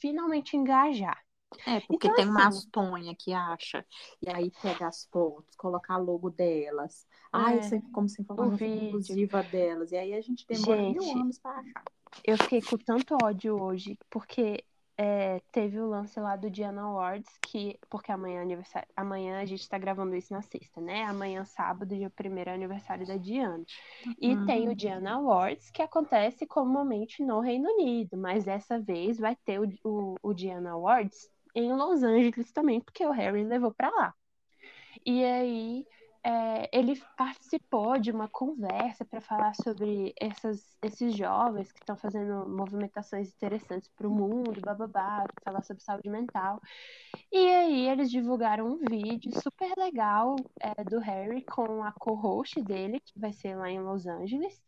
finalmente engajar. É, porque Então, tem uma assim- Tonha que acha, e aí pega as fotos, coloca logo delas. Ai, É, sempre como se informação vídeo. exclusiva delas. E aí a gente demora mil Gente, anos pra achar. Eu fiquei com tanto ódio hoje, porque é, teve o lance lá do Diana Awards, que, porque amanhã é aniversário, amanhã a gente tá gravando isso na sexta, né? Amanhã, sábado, dia primeiro é aniversário da Diana. E Uhum. tem o Diana Awards, que acontece comumente no Reino Unido, mas dessa vez vai ter o, o, o Diana Awards em Los Angeles também, porque o Harry levou pra lá. E aí é, ele participou de uma conversa para falar sobre essas, esses jovens que estão fazendo movimentações interessantes para o mundo, bababá, falar sobre saúde mental. E aí eles divulgaram um vídeo super legal é, do Harry com a co-host dele, que vai ser lá em Los Angeles.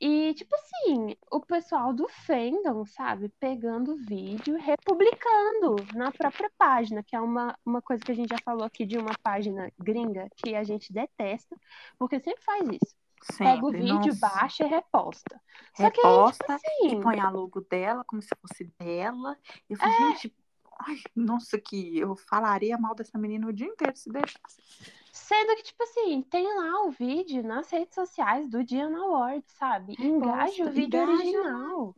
E, tipo assim, o pessoal do fandom, sabe, pegando o vídeo, republicando na própria página, que é uma, uma coisa que a gente já falou aqui de uma página gringa que a gente detesta, porque sempre faz isso. Pega o Sempre, vídeo, nossa. baixa e reposta. Só que aí, Reposta tipo e assim, põe a logo dela como se fosse dela. Eu falei, É. gente, ai, nossa, que eu falaria mal dessa menina o dia inteiro se deixasse. Sendo que, tipo assim, tem lá o vídeo nas redes sociais do Diana Awards, sabe? Engaja o vídeo engaja original.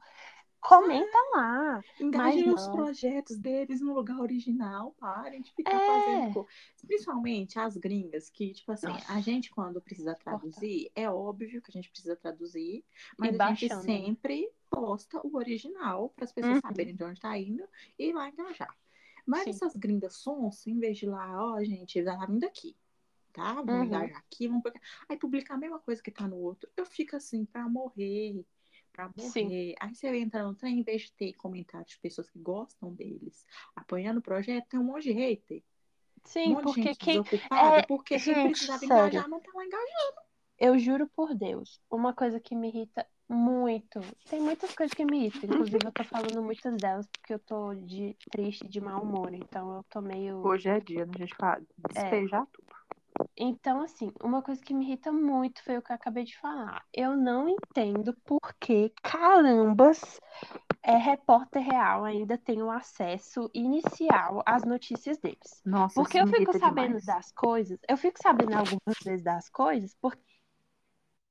Comenta lá. Engajem os projetos deles no lugar original, parem de ficar É. fazendo. Principalmente as gringas, que, tipo assim, a Nossa. gente, quando precisa traduzir, é óbvio que a gente precisa traduzir, mas E a gente baixando, né? sempre posta o original para as pessoas Uhum. saberem de onde tá indo e ir lá engajar. Mas Sim. essas gringas sons, em vez de lá, ó, gente, já tá vindo aqui. Tá? Vamos Uhum. engajar aqui, vamos publicar. Aí publicar a mesma coisa que tá no outro. Eu fico assim, pra morrer pra Sim. morrer. Aí você entra no trem, em vez de ter comentários de pessoas que gostam deles, apoiando o projeto, tem um monte de hater. Um Sim, de porque quem. é, porque quem precisava sério. engajar não tá lá engajando. Eu juro por Deus, uma coisa que me irrita muito. Tem muitas coisas que me irritam, inclusive eu tô falando muitas delas porque eu tô de triste, de mau humor, então eu tô meio. Hoje é dia da gente falar, despejar tudo. Então, assim, uma coisa que me irrita muito foi o que eu acabei de falar. Eu não entendo por que, carambas, é repórter real ainda tem o acesso inicial às notícias deles. Nossa, Porque eu fico sabendo demais. das coisas, eu fico sabendo algumas vezes das coisas, porque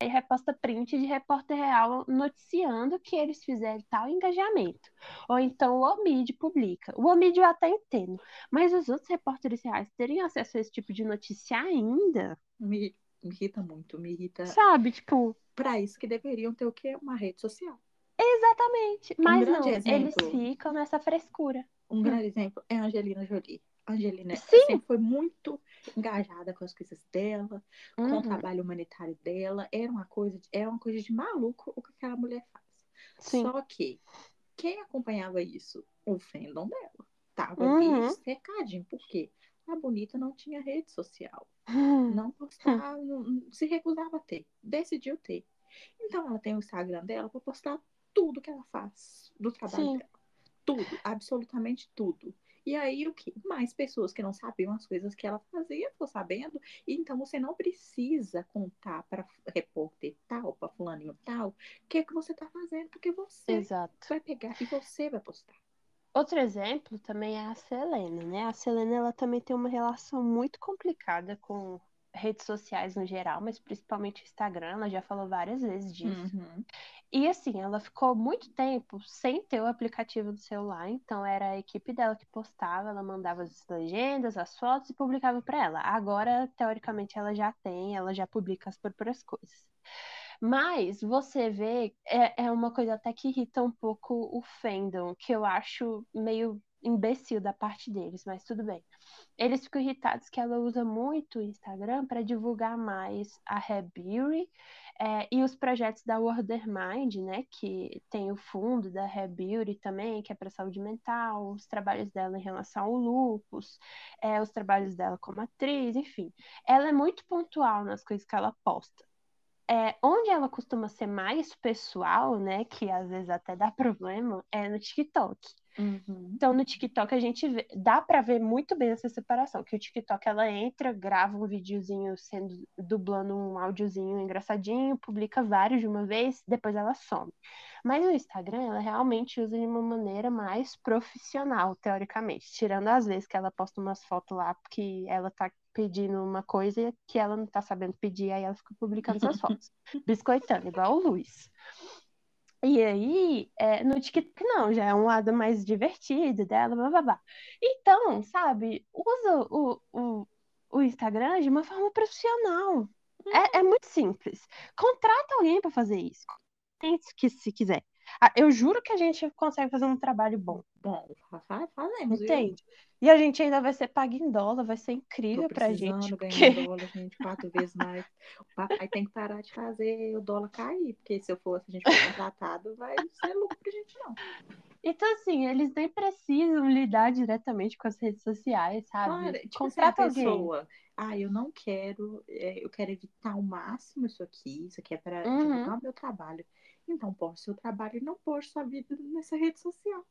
aí reposta print de repórter real noticiando que eles fizeram tal engajamento. Ou então o Omid publica. O Omid eu até entendo, mas os outros repórteres reais terem acesso a esse tipo de notícia ainda, Me, me irrita muito, me irrita. sabe? Tipo, Pra isso que deveriam ter o quê? Uma rede social. exatamente. Mas grande não, eles exemplo. ficam nessa frescura. Um grande exemplo é a Angelina Jolie. A Angelina Sim. sempre foi muito engajada com as coisas dela, com o Uhum, trabalho humanitário dela. Era uma coisa, de- era uma coisa de maluco o que aquela mulher faz. Sim. Só que quem acompanhava isso? O fandom dela. Tava Uhum. ali cercadinho. Por quê? A bonita não tinha rede social. Hum, Não postava, não- se recusava a ter. Decidiu ter. Então ela tem o Instagram dela para postar tudo que ela faz do trabalho Sim. dela. Tudo, absolutamente tudo. E aí o que? Mais pessoas que não sabiam as coisas que ela fazia, ficou sabendo. Então você não precisa contar para repórter tal, para fulaninho tal, o que é que você tá fazendo, porque você Exato. vai pegar e você vai postar. Outro exemplo também é a Selena, né? A Selena ela também tem uma relação muito complicada com redes sociais no geral, mas principalmente Instagram, ela já falou várias vezes disso. Uhum. E assim, ela ficou muito tempo sem ter o aplicativo do celular, então era a equipe dela que postava, ela mandava as legendas, as fotos e publicava para ela. Agora, teoricamente, ela já tem, ela já publica as próprias coisas. Mas você vê, é, é uma coisa até que irrita um pouco o fandom, que eu acho meio imbecil da parte deles, mas tudo bem. Eles ficam irritados que ela usa muito o Instagram para divulgar mais a Beauty é, e os projetos da Worder Mind, né? Que tem o fundo da Beauty também, que é para saúde mental, os trabalhos dela em relação ao lupus, é, os trabalhos dela como atriz, enfim. Ela é muito pontual nas coisas que ela posta. É, onde ela costuma ser mais pessoal, né, que às vezes até dá problema, é no TikTok. Uhum. Então, no TikTok a gente vê, dá pra ver muito bem essa separação, que o TikTok ela entra, grava um videozinho sendo dublando um áudiozinho engraçadinho, publica vários de uma vez, depois ela some. Mas no Instagram ela realmente usa de uma maneira mais profissional, teoricamente, tirando às vezes que ela posta umas fotos lá porque ela tá pedindo uma coisa que ela não tá sabendo pedir, aí ela fica publicando essas [LAUGHS] fotos, biscoitando, igual o Luiz. E aí, é, no TikTok não, já é um lado mais divertido dela, blá, blá, blá. Então, sabe, usa o, o, o Instagram de uma forma profissional. É, é muito simples. Contrata alguém para fazer isso. Que se quiser. Ah, Eu juro que a gente consegue fazer um trabalho bom, fa- fazemos, entende? E a gente ainda vai ser pago em dólar, vai ser incrível pra gente, porque dólar, gente, quatro [LAUGHS] vezes mais. O papai tem que parar de fazer o dólar cair, porque se eu fosse, a gente for contratado, vai ser lucro pra gente, não. Então, assim, eles nem precisam lidar diretamente com as redes sociais, sabe? Claro, tipo assim, a Contrata alguém. pessoa, ah, eu não quero, é, eu quero evitar ao máximo isso aqui, isso aqui é para Uhum. divulgar o meu trabalho. Então, poste seu trabalho e não poste sua vida nessa rede social.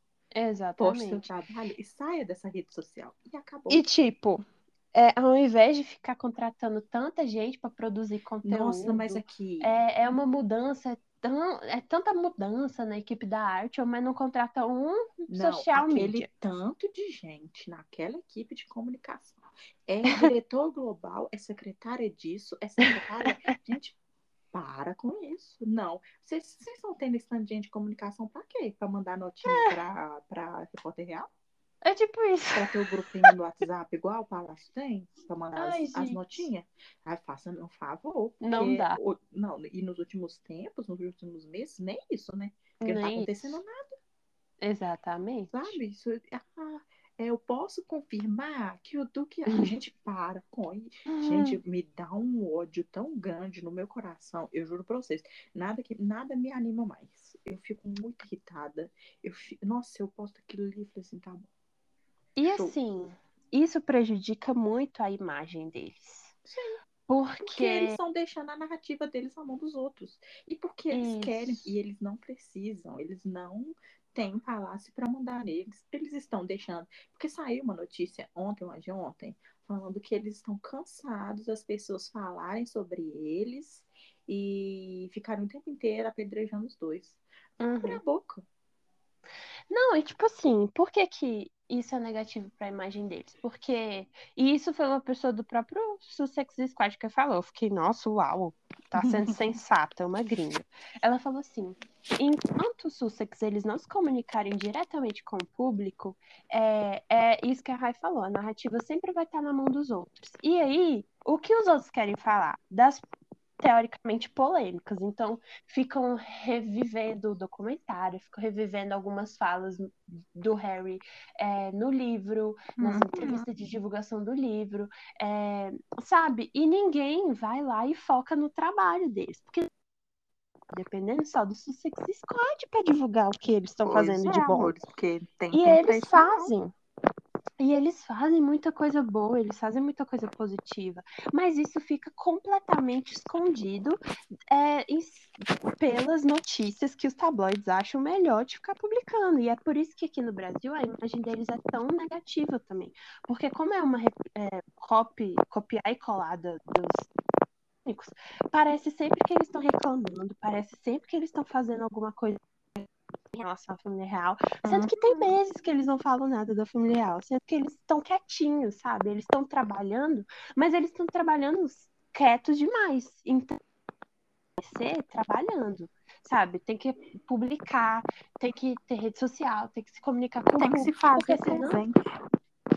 Poste seu Exatamente. trabalho e saia dessa rede social. E acabou. E, tipo, é, ao invés de ficar contratando tanta gente para produzir Nossa, mas conteúdo, aqui, é, é uma mudança, é, tão, é tanta mudança na equipe da arte, mas não contrata um não, social aquele media. tanto de gente naquela equipe de comunicação. É diretor global, é secretária disso, é secretária. [LAUGHS] Gente, para com isso. Não. Vocês, estão tendo esse tanto de gente de comunicação pra quê? Pra mandar notinha pra, pra Repórter Real? É tipo isso. Pra ter o grupinho no WhatsApp igual o Palácio tem? Pra mandar Ai, as, as notinhas? Aí faça um favor. Não dá. o- não, e nos últimos tempos, nos últimos meses, nem isso, né? Porque não tá Nem acontecendo isso. nada, Exatamente. sabe? Isso, ah, eu posso confirmar que o Duque. A gente para com isso. Gente, me dá um ódio tão grande no meu coração. Eu juro pra vocês. Nada que nada me anima mais. Eu fico muito irritada. Eu fico, nossa, eu posto aquilo ali e falei assim, tá bom. E Show. assim, isso prejudica muito a imagem deles. Sim. Porque Porque eles estão deixando a narrativa deles na mão dos outros. E porque eles Isso. querem. E eles não precisam. Eles não têm palácio para mandar neles. Eles estão deixando. Porque saiu uma notícia ontem ou de ontem falando que eles estão cansados das pessoas falarem sobre eles e ficarem o tempo inteiro apedrejando os dois. Uhum. Abre a boca. Não, e tipo assim, por que que isso é negativo para a imagem deles? Porque, e isso foi uma pessoa do próprio Sussex Squad que falou, eu fiquei, nossa, uau, tá sendo [LAUGHS] sensata, é uma gringa. Ela falou assim, enquanto os Sussex eles não se comunicarem diretamente com o público, é, é isso que a Rai falou, a narrativa sempre vai estar na mão dos outros. E aí, o que os outros querem falar? Das teoricamente polêmicas. Então, ficam revivendo o documentário, ficam revivendo algumas falas do Harry é, no livro, nas Uhum. entrevistas de divulgação do livro, é, sabe? E ninguém vai lá e foca no trabalho deles, porque dependendo só do Sussex Squad para divulgar o que eles estão fazendo é, de bom. amores, porque tem E eles não. fazem. E eles fazem muita coisa boa, eles fazem muita coisa positiva. Mas isso fica completamente escondido é, em- pelas notícias que os tabloides acham melhor de ficar publicando. E é por isso que aqui no Brasil a imagem deles é tão negativa também. Porque como é uma é, copy, copiar e colada dos parece sempre que eles estão reclamando, parece sempre que eles estão fazendo alguma coisa em relação à família real. Sendo que tem meses que eles não falam nada da família real, sendo que eles estão quietinhos, sabe? Eles estão trabalhando, mas eles estão trabalhando quietos demais. Então, ser trabalhando, sabe? Tem que publicar, tem que ter rede social, tem que se comunicar com o Tem que se fazer presente.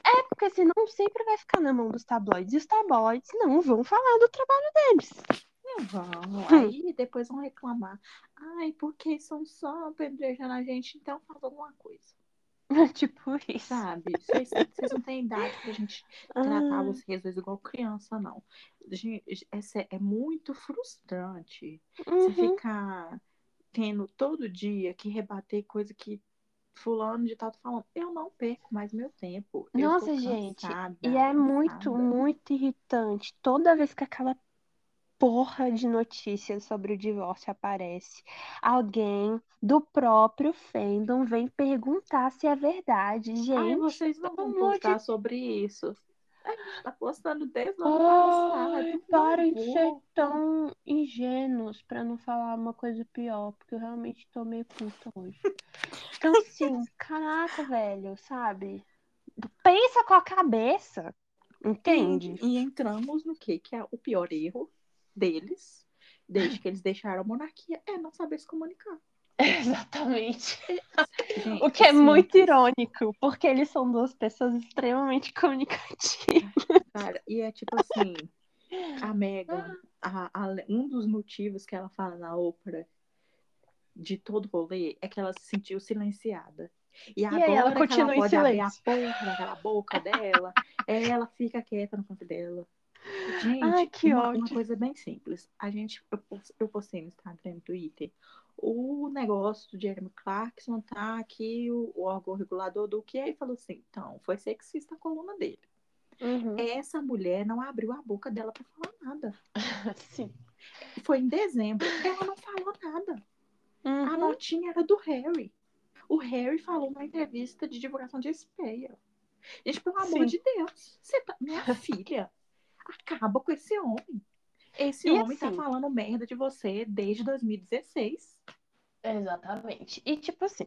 é porque senão sempre vai ficar na mão dos tabloides. E os tabloides não vão falar do trabalho deles. Vão. [LAUGHS] Aí depois vão reclamar. Ai, porque são só apedrejando a gente, então faz alguma coisa. [LAUGHS] tipo isso. Sabe? Vocês vocês não têm idade pra gente tratar Ah, vocês vezes igual criança, não. Gente, essa é muito frustrante. Você uhum. ficar tendo todo dia que rebater coisa que fulano de tal tá falando. Eu não perco mais meu tempo. Nossa, gente, cansada, e é muito, cansada. muito irritante toda vez que aquela porra de notícias sobre o divórcio aparece, alguém do próprio fandom vem perguntar se é verdade. Gente, Ai, vocês não vão amor de postar sobre isso. A gente tá postando desde o ano por parem de ser tão ingênuos pra não falar uma coisa pior, porque eu realmente tô meio puta hoje. Então, assim, [LAUGHS] caraca, velho, sabe? Pensa com a cabeça, entende? E, e entramos no que? Que é o pior erro deles, desde que eles [LAUGHS] deixaram a monarquia, é não saber se comunicar. Exatamente. Gente, O que é assim, muito irônico, porque eles são duas pessoas extremamente comunicativas. Cara, e é tipo assim, a Megan, a- a- um dos motivos que ela fala na ópera de todo rolê é que ela se sentiu silenciada. E aí ela agora que continua ela em pode abrir a silêncio. porra daquela boca dela, [LAUGHS] ela fica quieta no canto dela. Gente, Ai, que uma, ódio. uma coisa bem simples. A gente, eu, eu postei no Instagram e no Twitter o negócio do Jeremy Clarkson tá aqui, o, o órgão regulador do que aí falou assim, então, foi sexista a coluna dele. Uhum. Essa mulher não abriu a boca dela pra falar nada. [LAUGHS] Sim. Foi em dezembro, ela não falou nada. A Uhum. notinha era do Harry. O Harry falou numa entrevista de divulgação de Speia. Gente, pelo amor Sim. de Deus, você tá... minha filha, acaba com esse homem. Esse E homem tá assim- falando merda de você desde 2016. Exatamente. E tipo assim,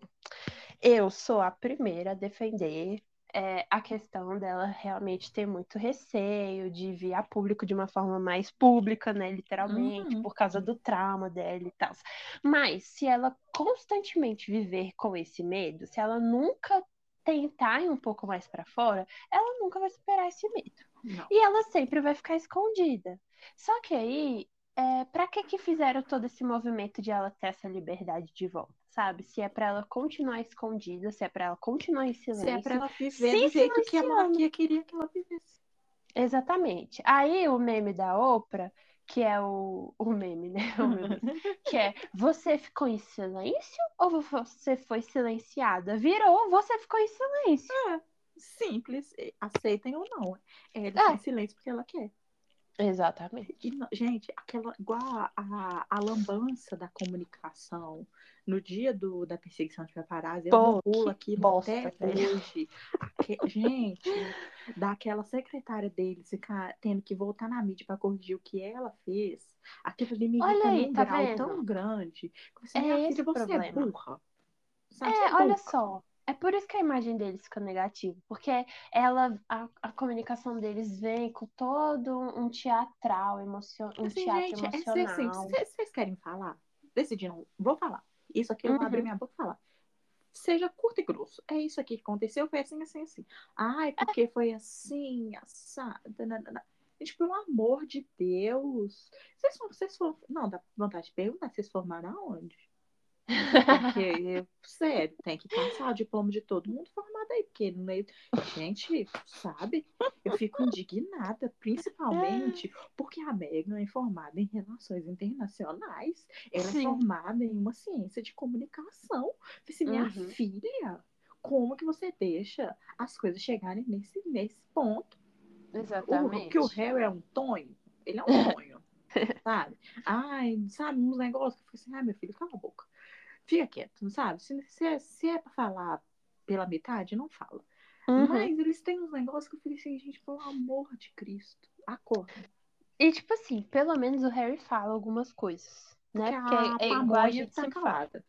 eu sou a primeira a defender é, a questão dela realmente ter muito receio de vir a público de uma forma mais pública, né? Literalmente, Uhum. por causa do trauma dela e tal. Mas se ela constantemente viver com esse medo, se ela nunca tentar ir um pouco mais pra fora, ela nunca vai superar esse medo. Não. E ela sempre vai ficar escondida. Só que aí, é, para que que fizeram todo esse movimento de ela ter essa liberdade de volta, sabe? Se é pra ela continuar escondida, se é pra ela continuar em Se é silêncio. pra ela viver do jeito que a monarquia queria que ela vivesse. Exatamente. Aí o meme da Oprah, que é o, o meme, né? [LAUGHS] Meu Deus. Que é você ficou em silêncio ou você foi silenciada? Virou, você ficou em silêncio. Simples, aceitem ou não. Ela É. está em silêncio porque ela quer. Exatamente. E, gente, aquela igual a, a, a lambança da comunicação no dia do, da perseguição de paparazzi, eu pulo aquilo bosta, até hoje. Aque- gente, daquela secretária deles ficar tendo que voltar na mídia para corrigir o que ela fez, aquilo ali me irrita num tá grau vendo? tão grande. Que você, É esse filha, você é problema. burra. Sabe, você É, olha só. É por isso que a imagem deles fica negativa, porque ela, a, a comunicação deles vem com todo um teatral, emocion, um Assim, teatro gente, é assim, emocional. vocês vocês querem falar? Decidiram, vou falar. Isso aqui eu vou Uhum. abrir minha boca e falar. Seja curto e grosso. É isso aqui que aconteceu, foi assim, assim, assim. Ai, porque foi assim, assado. Gente, pelo amor de Deus. Vocês vocês foram. Não, dá vontade de perguntar, vocês formaram aonde? Porque, sério, tem que passar o diploma de todo mundo formado aí, porque no meio. Gente, sabe? Eu fico indignada, principalmente porque a Megan é formada em relações internacionais. Ela Sim. é formada em uma ciência de comunicação. Falei assim, minha Uhum. filha, como que você deixa as coisas chegarem nesse, nesse ponto? O, Exatamente. que o Harry é um tonho, ele é um [LAUGHS] tonho, sabe? Ai, sabe, uns negócios que eu falei assim, ai, meu filho, cala a boca. Fica quieto, sabe? Se, se, é, se é pra falar pela metade, não fala. Uhum. Mas eles têm uns negócios que eu falei assim, gente, pelo amor de Cristo, acorda. E tipo assim, pelo menos o Harry fala algumas coisas, né? Porque Porque a é, é igual a gente tá calada.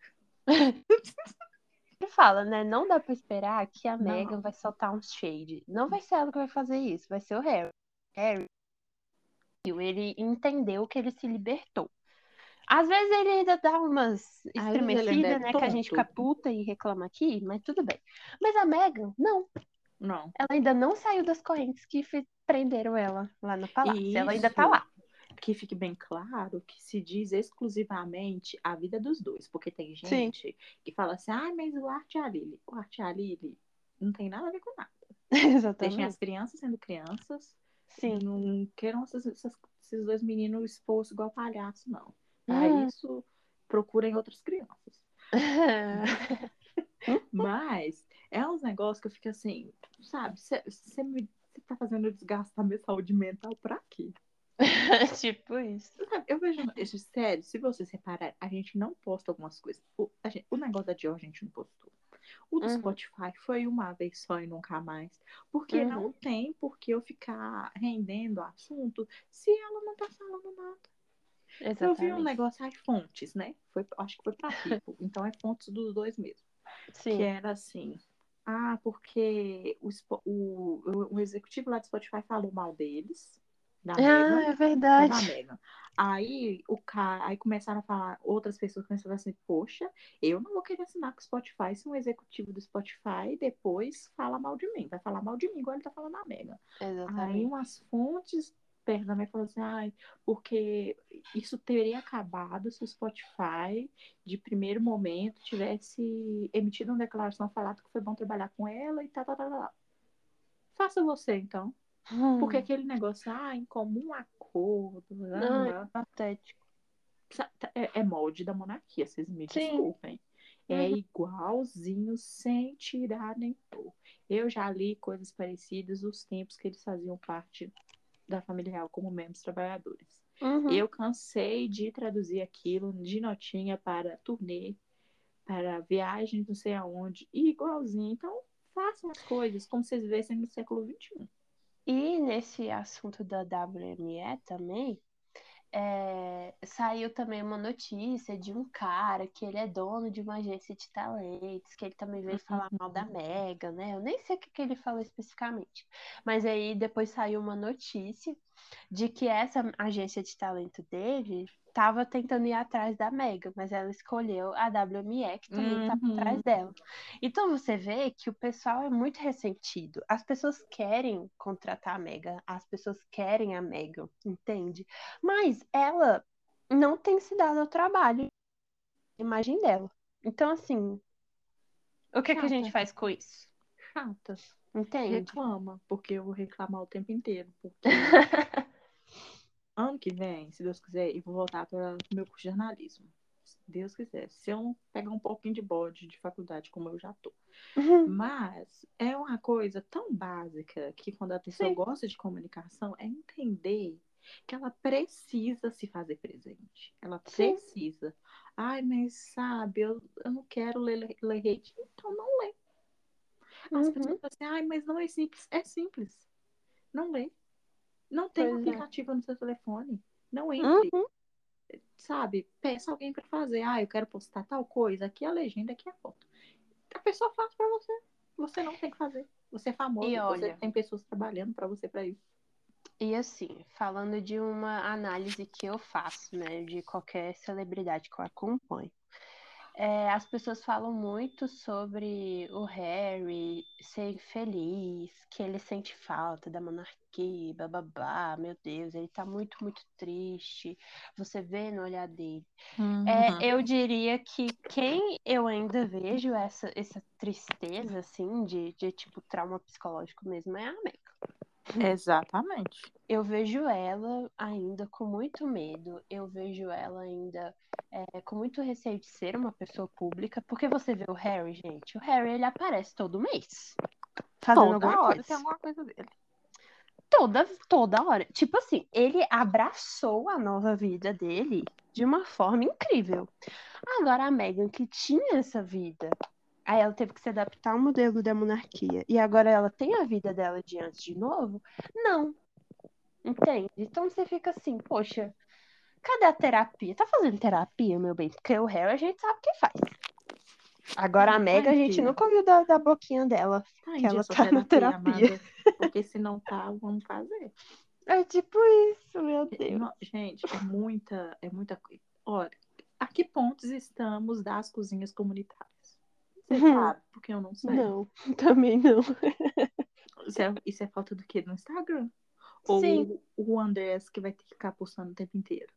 Ele fala, né? Não dá pra esperar que a Não. Megan vai soltar um shade. Não vai ser ela que vai fazer isso, vai ser o Harry. Harry, ele entendeu que ele se libertou. Às vezes ele ainda dá umas ainda estremecidas, é né? Que a gente tonto. fica puta e reclama aqui, mas tudo bem. Mas a Megan, não. Não. Ela ainda não saiu das correntes que prenderam ela lá no palácio. Ela ainda tá Isso. lá. Que fique bem claro que se diz exclusivamente a vida dos dois. Porque tem gente que fala assim, ah, mas o Art e a. O Art e a não tem nada a ver com nada. [LAUGHS] Deixem Exatamente. as crianças sendo crianças. Sim. Não queiram essas- esses dois meninos expostos igual palhaço, não. Para Ah. isso, procurem outras crianças. [LAUGHS] Mas é uns negócios que eu fico assim, sabe? Você me você tá fazendo eu desgastar minha saúde mental pra quê? [LAUGHS] tipo isso. Eu vejo, esse- sério, se você separar, a gente não posta algumas coisas. O, gente- o negócio da Dior a gente não postou. O do Uhum. Spotify foi uma vez só e nunca mais. Porque não Uhum. tem por que eu ficar rendendo assunto se ela não tá falando nada. Eu vi um Exatamente. negócio, ai, fontes, né? Foi, acho que foi pra Pipo. [LAUGHS] então é fontes dos dois mesmo. Sim. Que era assim. Ah, porque o, o, o, executivo lá do Spotify falou mal deles. Da Ah, Megan, é da verdade. Megan. Aí o cara, aí começaram a falar, outras pessoas começaram assim, poxa, eu não vou querer assinar com o Spotify se um executivo do Spotify depois fala mal de mim. Vai falar mal de mim, igual ele tá falando da Megan. Aí Exatamente. umas fontes perto da minha falaram assim, ai, porque isso teria acabado se o Spotify, de primeiro momento, tivesse emitido uma declaração falando que foi bom trabalhar com ela e tal, tal, tal, tal. Faça você, então. Porque Hum. aquele negócio, ah, em comum acordo, Ai, lá, patético. sa- é, é molde da monarquia, vocês me Sim. desculpem. É Uhum. igualzinho, sem tirar nem pôr. Eu já li coisas parecidas dos tempos que eles faziam parte da família real como membros trabalhadores. Uhum. Eu cansei de traduzir aquilo de notinha para turnê, para viagem não sei aonde, e igualzinho. Então, façam as coisas como vocês vivessem no século XXI. E nesse assunto da WME também, é, saiu também uma notícia de um cara que ele é dono de uma agência de talentos, que ele também veio falar mal da Mega, né? Eu nem sei o que, que ele falou especificamente. Mas aí depois saiu uma notícia de que essa agência de talento dele estava tentando ir atrás da Mega, mas ela escolheu a WME, que também Uhum. atrás dela. Então você vê que o pessoal é muito ressentido. As pessoas querem contratar a Mega, as pessoas querem a Mega, entende? Mas ela não tem se dado ao trabalho, imagem dela. Então, assim, o que, que a gente faz com isso? Chata. Entende? Reclama, porque eu vou reclamar o tempo inteiro. Porque [LAUGHS] ano que vem, se Deus quiser, eu vou voltar para o meu curso de jornalismo. Se Deus quiser. Se eu pegar um pouquinho de bode de faculdade, como eu já tô. Mas é uma coisa tão básica que quando a pessoa Sim. gosta de comunicação é entender que ela precisa se fazer presente. Ela Sim. precisa. Ai, mas sabe, eu, eu não quero ler, ler hate. Então não lê. As Uhum. pessoas falam assim, ai, mas não é simples. É simples. Não lê. Não tem Pois é. aplicativo no seu telefone. Não entre. Uhum. Sabe? Peça alguém pra fazer. Ah, eu quero postar tal coisa. Aqui é a legenda, aqui é a foto. A pessoa faz pra você. Você não tem que fazer. Você é famoso. E Você olha- tem pessoas trabalhando pra você pra isso. E assim, falando de uma análise que eu faço, né, de qualquer celebridade que eu acompanho, é, as pessoas falam muito sobre o Harry ser infeliz, que ele sente falta da monarquia, bababá, meu Deus, ele tá muito, muito triste. Você vê no olhar dele. Uhum. É, eu diria que quem eu ainda vejo essa, essa tristeza, assim, de, de tipo trauma psicológico mesmo, é a Meg. Exatamente. Eu vejo ela ainda com muito medo, eu vejo ela ainda é, com muito receio de ser uma pessoa pública, porque você vê o Harry, gente, o Harry ele aparece todo mês, fazendo Toda alguma hora coisa. tem alguma coisa dele. Toda, toda hora. Tipo assim, ele abraçou a nova vida dele de uma forma incrível. Agora a Meghan, que tinha essa vida, aí ela teve que se adaptar ao modelo da monarquia, e agora ela tem a vida dela de antes de novo? Não. Entende? Então você fica assim, poxa, cadê a terapia? Tá fazendo terapia, meu bem? Porque o Harry a gente sabe o que faz. Agora a Ai, Meghan a gente nunca ouviu da, da boquinha dela. Tá Que ela tá na terapia. amada, porque se não tá, vamos fazer. [LAUGHS] É tipo isso, meu Deus. Não, gente, é muita, é muita coisa. Olha, a que pontos estamos das cozinhas comunitárias? Você Uhum. sabe? Porque eu não sei. Não, [LAUGHS] também não. Isso é, isso é falta do quê? No Instagram? Ou Sim. o Andrés que vai ter que ficar postando o tempo inteiro?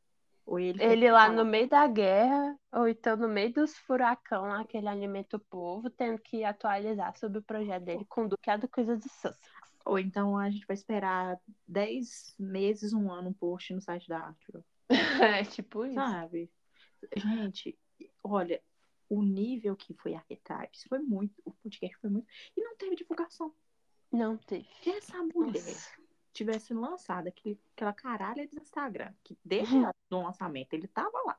Ou ele, Ele lá no meio da guerra, ou então no meio dos furacão, lá que ele alimenta o povo, tendo que atualizar sobre o projeto dele com o Duque Coisa de Sussex. Ou então a gente vai esperar 10 meses, um ano, um post no site da Arthur. [LAUGHS] É tipo isso. Sabe? Gente, olha, o nível que foi Archetypes foi muito. O podcast foi muito. E não teve divulgação. Não teve. Que essa mulher Nossa. tivesse lançado aquele, aquela caralha de Instagram, que desde Uhum. o lançamento ele tava lá.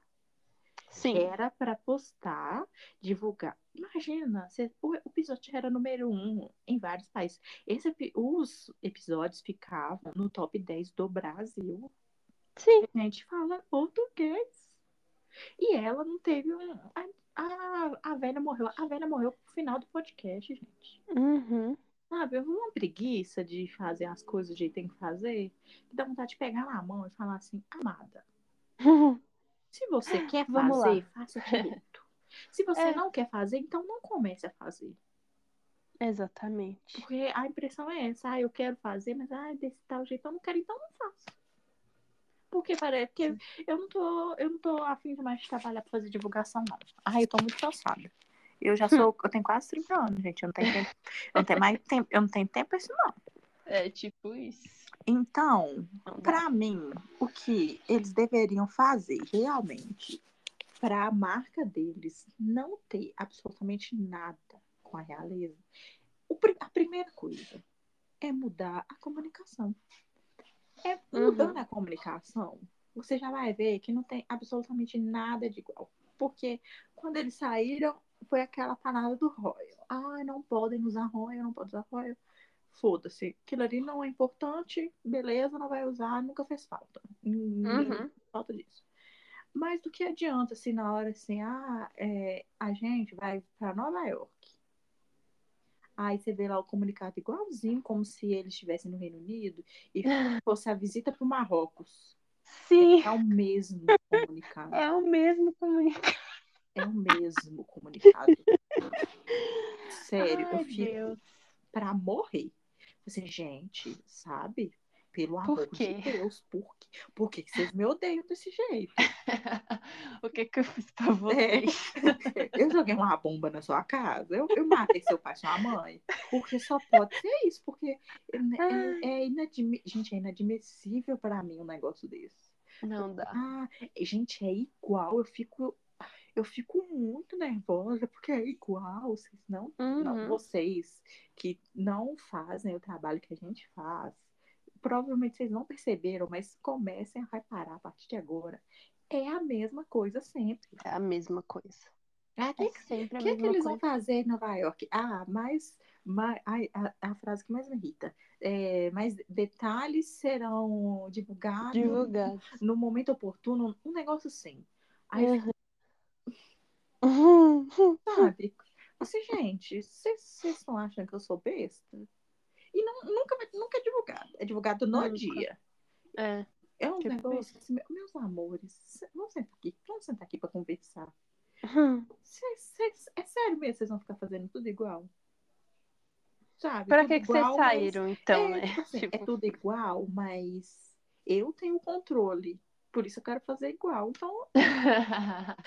Sim. Era pra postar, divulgar. Imagina, se o episódio era número um em vários países. Esse, os episódios ficavam no top 10 do Brasil. Sim. A gente fala português. E ela não teve um. A, velha morreu. A velha morreu no final do podcast, gente. Uhum. Sabe, eu uma preguiça de fazer as coisas do jeito que tem que fazer. Que dá vontade de pegar na mão e falar assim, amada, [LAUGHS] se você quer fazer, faça direito. [LAUGHS] Se você É. não quer fazer, então não comece a fazer. Exatamente. Porque a impressão é essa, ah, eu quero fazer, mas ah, desse tal jeito eu não quero, então não faço. Porque parece que eu não tô, eu não tô afim de mais trabalhar pra fazer divulgação, não. Ai, eu tô muito cansada. Eu já sou, eu tenho quase 30 anos, gente. Eu não tenho tempo, eu não tenho mais tempo, eu não tenho tempo isso, não. É tipo isso. Então. Pra mim, o que eles deveriam fazer realmente para a marca deles não ter absolutamente nada com a realeza, a primeira coisa é mudar a comunicação. É mudando a comunicação, você já vai ver que não tem absolutamente nada de igual. Porque quando eles saíram, foi aquela parada do Royal. Ah, não podem usar Royal, não podem usar Royal. Foda-se. Aquilo ali não é importante, beleza, não vai usar, nunca fez falta. Uhum. falta disso. Mas do que adianta se na hora assim, ah, é, a gente vai para Nova York. Aí você vê lá o comunicado igualzinho, como se eles estivessem no Reino Unido e [LAUGHS] fosse a visita para o Marrocos. Sim. É o mesmo comunicado. É o mesmo comunicado. É o mesmo comunicado. [LAUGHS] Sério, Ai, eu fico Deus. pra morrer. Assim, gente, sabe? Pelo Por amor de Deus, por quê? Por que vocês me odeiam desse jeito? [LAUGHS] o que que eu fiz pra É, vocês? eu joguei uma bomba na sua casa, eu, eu matei seu pai e sua mãe. Porque só pode ser isso, porque é, é, é inadmi- gente, é inadmissível pra mim um negócio desse. Não dá. Ah, gente, é igual, eu fico. Eu fico muito nervosa porque é igual, vocês não Não, Uhum. vocês que não fazem o trabalho que a gente faz, provavelmente vocês não perceberam, mas comecem a reparar a partir de agora. É a mesma coisa sempre. É a mesma coisa. Ah, É que, sempre a que, que mesma eles vão coisa. fazer em Nova York? Ah, mas, a, a frase que mais me irrita. É, mas detalhes serão divulgados Divulgado. no momento oportuno, um negócio assim. Aí Uhum. Sabe? Assim, gente, vocês vocês estão achando que eu sou besta? E não, nunca, nunca é divulgado. É divulgado no Nunca. dia. É. É um Tipo negócio assim, meu- meus amores, cê- vamos sentar aqui, vamos sentar aqui pra conversar. Uhum. Cês- cês- é sério mesmo, vocês vão ficar fazendo tudo igual? Sabe? Pra que que vocês igual, mas- saíram, então, é, né? tipo assim, [LAUGHS] é Tipo, tudo igual, mas eu tenho o controle. Por isso eu quero fazer igual. Então, [LAUGHS]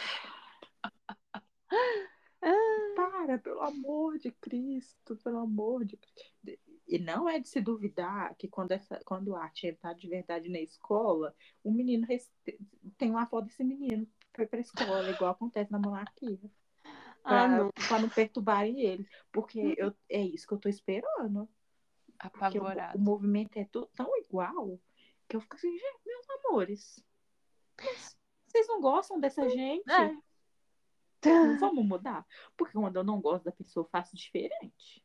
[LAUGHS] Para, pelo amor de Cristo, pelo amor de Cristo. E não é de se duvidar que quando, essa, quando a arte entrar de verdade na escola, o menino tem uma foto desse menino foi pra escola, igual acontece na monarquia. Pra, Ah, não. não perturbarem ele. Porque eu, é isso que eu tô esperando. Porque o, Apavorado. o movimento é tu- tão igual que eu fico assim, meus amores. Vocês não gostam dessa gente? É. Não vamos mudar? Porque quando eu não gosto da pessoa, eu faço diferente.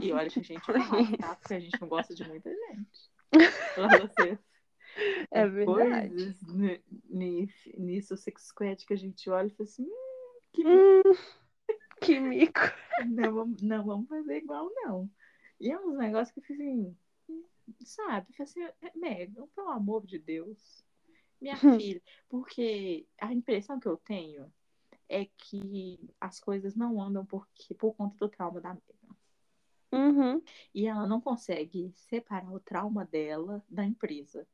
E olha que a gente faz, tá? Porque a gente não gosta de muita gente. [LAUGHS] Pra vocês. É verdade. ni- nisso, Squad, que a gente olha e fala assim: hum, que Hum, que mico. [LAUGHS] não, vamos- não vamos fazer igual, não. E é uns negócios que eu fico assim, sabe? Falo assim, "É, Megan, pelo amor de Deus, minha Hum. filha, porque a impressão que eu tenho é que as coisas não andam porque, por conta do trauma da Megan. Uhum. E ela não consegue separar o trauma dela da empresa.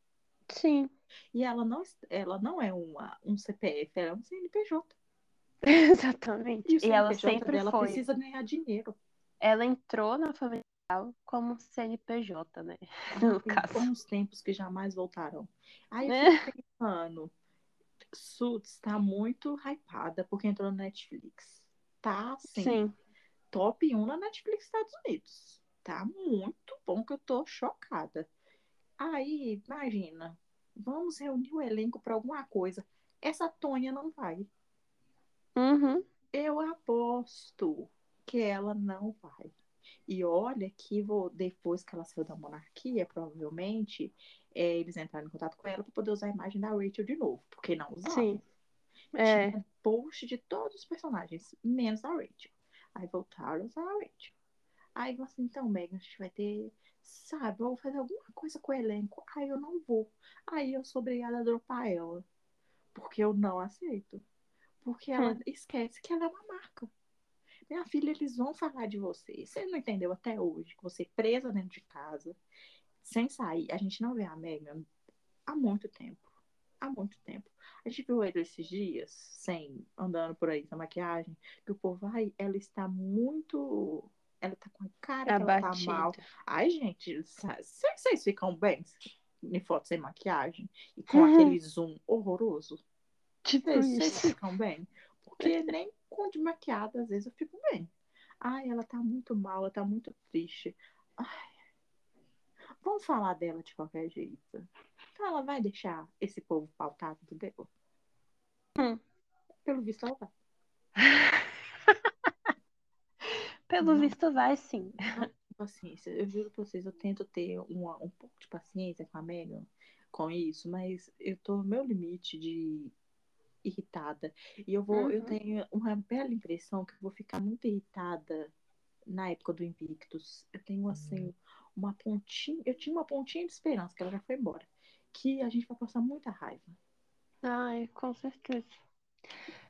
Sim. E ela não, ela não é uma, um CPF, ela é um CNPJ. [LAUGHS] Exatamente. E E ela sempre dela foi. precisa ganhar dinheiro. Ela entrou na família como CNPJ, né? [LAUGHS] No Tem caso. bons tempos que jamais voltarão. Aí eu É. fico pensando, Suits tá muito hypada porque entrou na Netflix. Tá, assim, Sim. top 1 na Netflix Estados Unidos. Tá muito bom que eu tô chocada. Aí, imagina, vamos reunir o elenco para alguma coisa. Essa Tônia não vai. Uhum. Eu aposto que ela não vai. E olha que vou, depois que ela saiu da monarquia, provavelmente, é, eles entraram em contato com ela para poder usar a imagem da Rachel de novo, porque não usaram. Sim. É. Tinha post de todos os personagens, menos a Rachel. Aí voltaram a usar a Rachel. Aí falou assim, então, Megan, a gente vai ter, sabe, vou fazer alguma coisa com o elenco. Aí eu não vou. Aí eu sou obrigada a dropar ela. Porque eu não aceito. Porque ela Hum. esquece que ela é uma marca. Minha filha, eles vão falar de você. Você não entendeu até hoje que você é presa dentro de casa, sem sair. A gente não vê a Megan há muito tempo. Há muito tempo. A gente viu ele esses dias, sem, andando por aí sem maquiagem, que o povo, ai, ela está muito. Ela tá com a cara que ela tá Abatida. mal. Ai, gente, vocês ficam bem em foto sem maquiagem e com aquele zoom horroroso? Tipo Vocês, vocês isso. ficam bem? Porque nem com de maquiada, às vezes eu fico bem. Ai, ela tá muito mal, ela tá muito triste. Ai, vamos falar dela de qualquer jeito. Então ela vai deixar esse povo pautado do dela? Hum. Pelo visto, ela vai. [LAUGHS] Pelo Não. visto, vai sim. Paciência, eu juro pra vocês, eu tento ter uma, um pouco de paciência com a Megan com isso, mas eu tô no meu limite de irritada. E eu vou, eu Uhum. tenho uma bela impressão que eu vou ficar muito irritada na época do Invictus. Eu tenho assim uma pontinha, eu tinha uma pontinha de esperança que ela já foi embora, que a gente vai passar muita raiva. Ai, com certeza.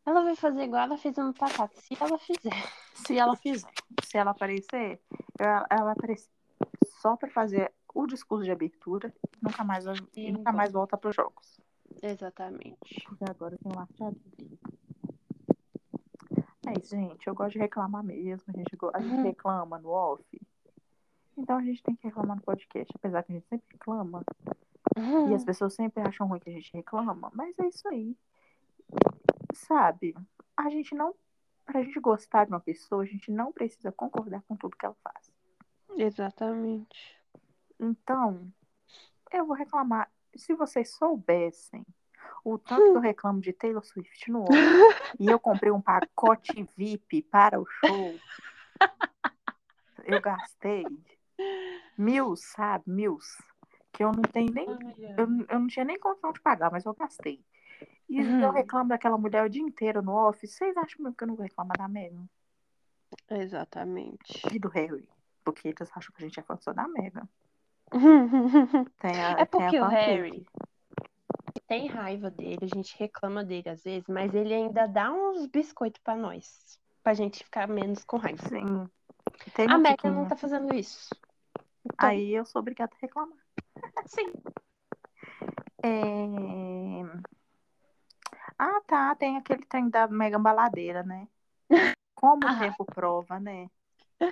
Ela vai fazer igual ela fez ano passado. Se ela fizer. Se ela fizer, se ela aparecer, ela, ela vai aparecer só pra fazer o discurso de abertura, nunca mais E e nunca mais volta pros jogos. Exatamente. Porque agora tem livre. É isso, gente. Eu gosto de reclamar mesmo. A gente, a gente Uhum. reclama no off. Então a gente tem que reclamar no podcast. Apesar que a gente sempre reclama. E as pessoas sempre acham ruim que a gente reclama. Mas é isso aí. Sabe? A gente não. Pra gente gostar de uma pessoa, a gente não precisa concordar com tudo que ela faz. Exatamente. Então, eu vou reclamar. Se vocês soubessem o tanto que eu reclamo de Taylor Swift no [LAUGHS] off, e eu comprei um pacote VIP para o show, eu gastei mil, sabe? Mil. Que eu não tenho nem. Eu, eu não tinha nem condição de pagar, mas eu gastei. E Uhum. eu reclamo daquela mulher o dia inteiro no off. Vocês acham mesmo que eu não vou reclamar da Megan? Exatamente. E do Harry? Porque eles acham que a gente é fã só da Megan. [LAUGHS] A, É porque o. Harry tem raiva dele, a gente reclama dele às vezes, mas ele ainda dá uns biscoitos pra nós, pra gente ficar menos com raiva. Sim. Tem A Megan não tá fazendo isso. Então, Aí eu sou obrigada a reclamar. [LAUGHS] sim. É... Ah, tá. Tem aquele trem da mega baladeira, né? [LAUGHS] Como o Ah. tempo prova, né? O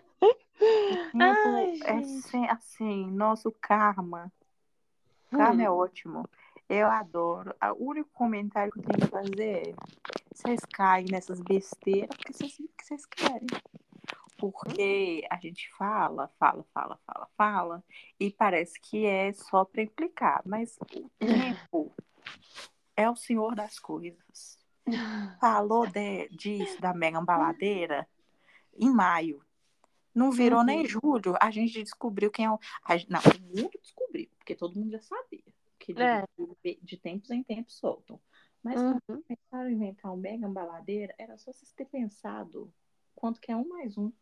[LAUGHS] tempo Ai, é sem- assim, nosso karma. O karma Hum. é ótimo. Eu adoro. O único comentário que eu tenho que fazer é: vocês caem nessas besteiras porque vocês, porque vocês querem. Porque a gente fala, fala, fala, fala, fala, e parece que é só para implicar, mas o tempo é o senhor das coisas. [LAUGHS] Falou de, disso, da Megan Baladeira, em maio. Não virou Uhum. nem julho, a gente descobriu quem é o. a não, o mundo descobriu, porque todo mundo já sabia. Que de, É. de- de tempos em tempos soltam. Mas Uhum. quando começaram a inventar o Megan Baladeira, era só vocês terem pensado quanto que é um mais um.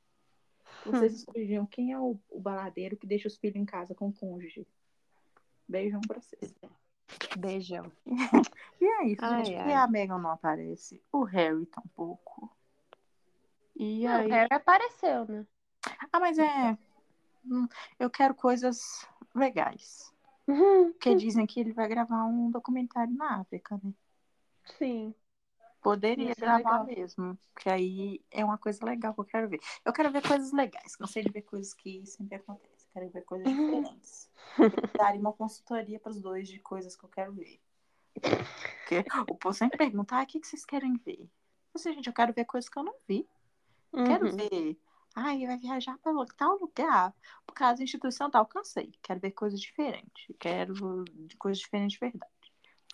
Vocês Hum. descobriram quem é o, o baladeiro que deixa os filhos em casa com o cônjuge. Beijão pra vocês. Beijão. [LAUGHS] E é isso, Ai, gente. ai. E a Megan não aparece. O Harry tampouco. E Não, aí. o Harry apareceu, né? Ah, mas é. hum, Eu quero coisas legais. Uhum. [LAUGHS] Porque dizem que ele vai gravar um documentário na África, né? Sim. Poderia Isso é gravar legal. mesmo. Porque aí é uma coisa legal que eu quero ver. Eu quero ver coisas legais. Cansei de ver coisas que sempre acontecem. Quero ver coisas Uhum. diferentes. Daria uma consultoria para os dois de coisas que eu quero ver. Porque o povo sempre pergunta: ah, o que que vocês querem ver? Eu sei, gente, eu quero ver coisas que eu não vi. Quero Uhum. ver Ai, vai viajar para tal lugar por causa da instituição tal. Cansei. Quero ver coisas diferentes. Quero coisas diferentes de verdade.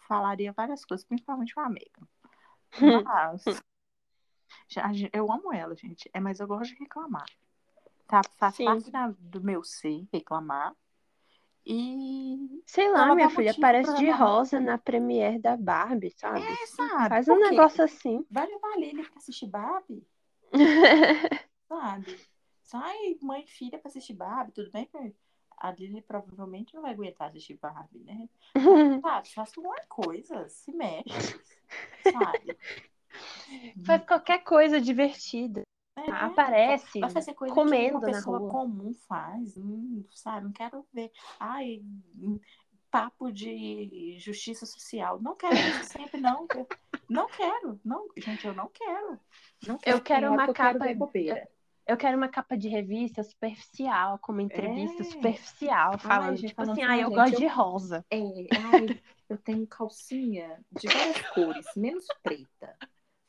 Falaria várias coisas, principalmente com a Megan. Mas. [LAUGHS] já- eu amo ela, gente. É, mas eu gosto de reclamar. Tá? Faz Sim. parte da- do meu ser reclamar. E. Sei lá, Ela minha filha, parece de rosa na premiere da Barbie, sabe? É, sabe? Faz um negócio assim. Vai levar a Lili pra assistir Barbie? [LAUGHS] sabe? Sai mãe e filha pra assistir Barbie, tudo bem a Lily provavelmente não vai aguentar assistir Barbie, né? [LAUGHS] Sabe, faz alguma coisa, se mexe, sabe? Faz qualquer coisa divertida. É, aparece vai fazer coisa comendo que uma pessoa rua. comum faz, hum, sabe? Não quero ver, ai, papo de justiça social. Não quero isso [LAUGHS] sempre, não. Eu não quero, não, gente, eu não quero. Não Eu quero tem hora uma que eu quero capa-. Eu quero uma capa de revista superficial, com uma entrevista É. superficial, falando, tipo falando assim, assim, ah, "Ah, eu gente, gosto eu- de rosa. É, ai, eu tenho calcinha de várias cores, menos preta.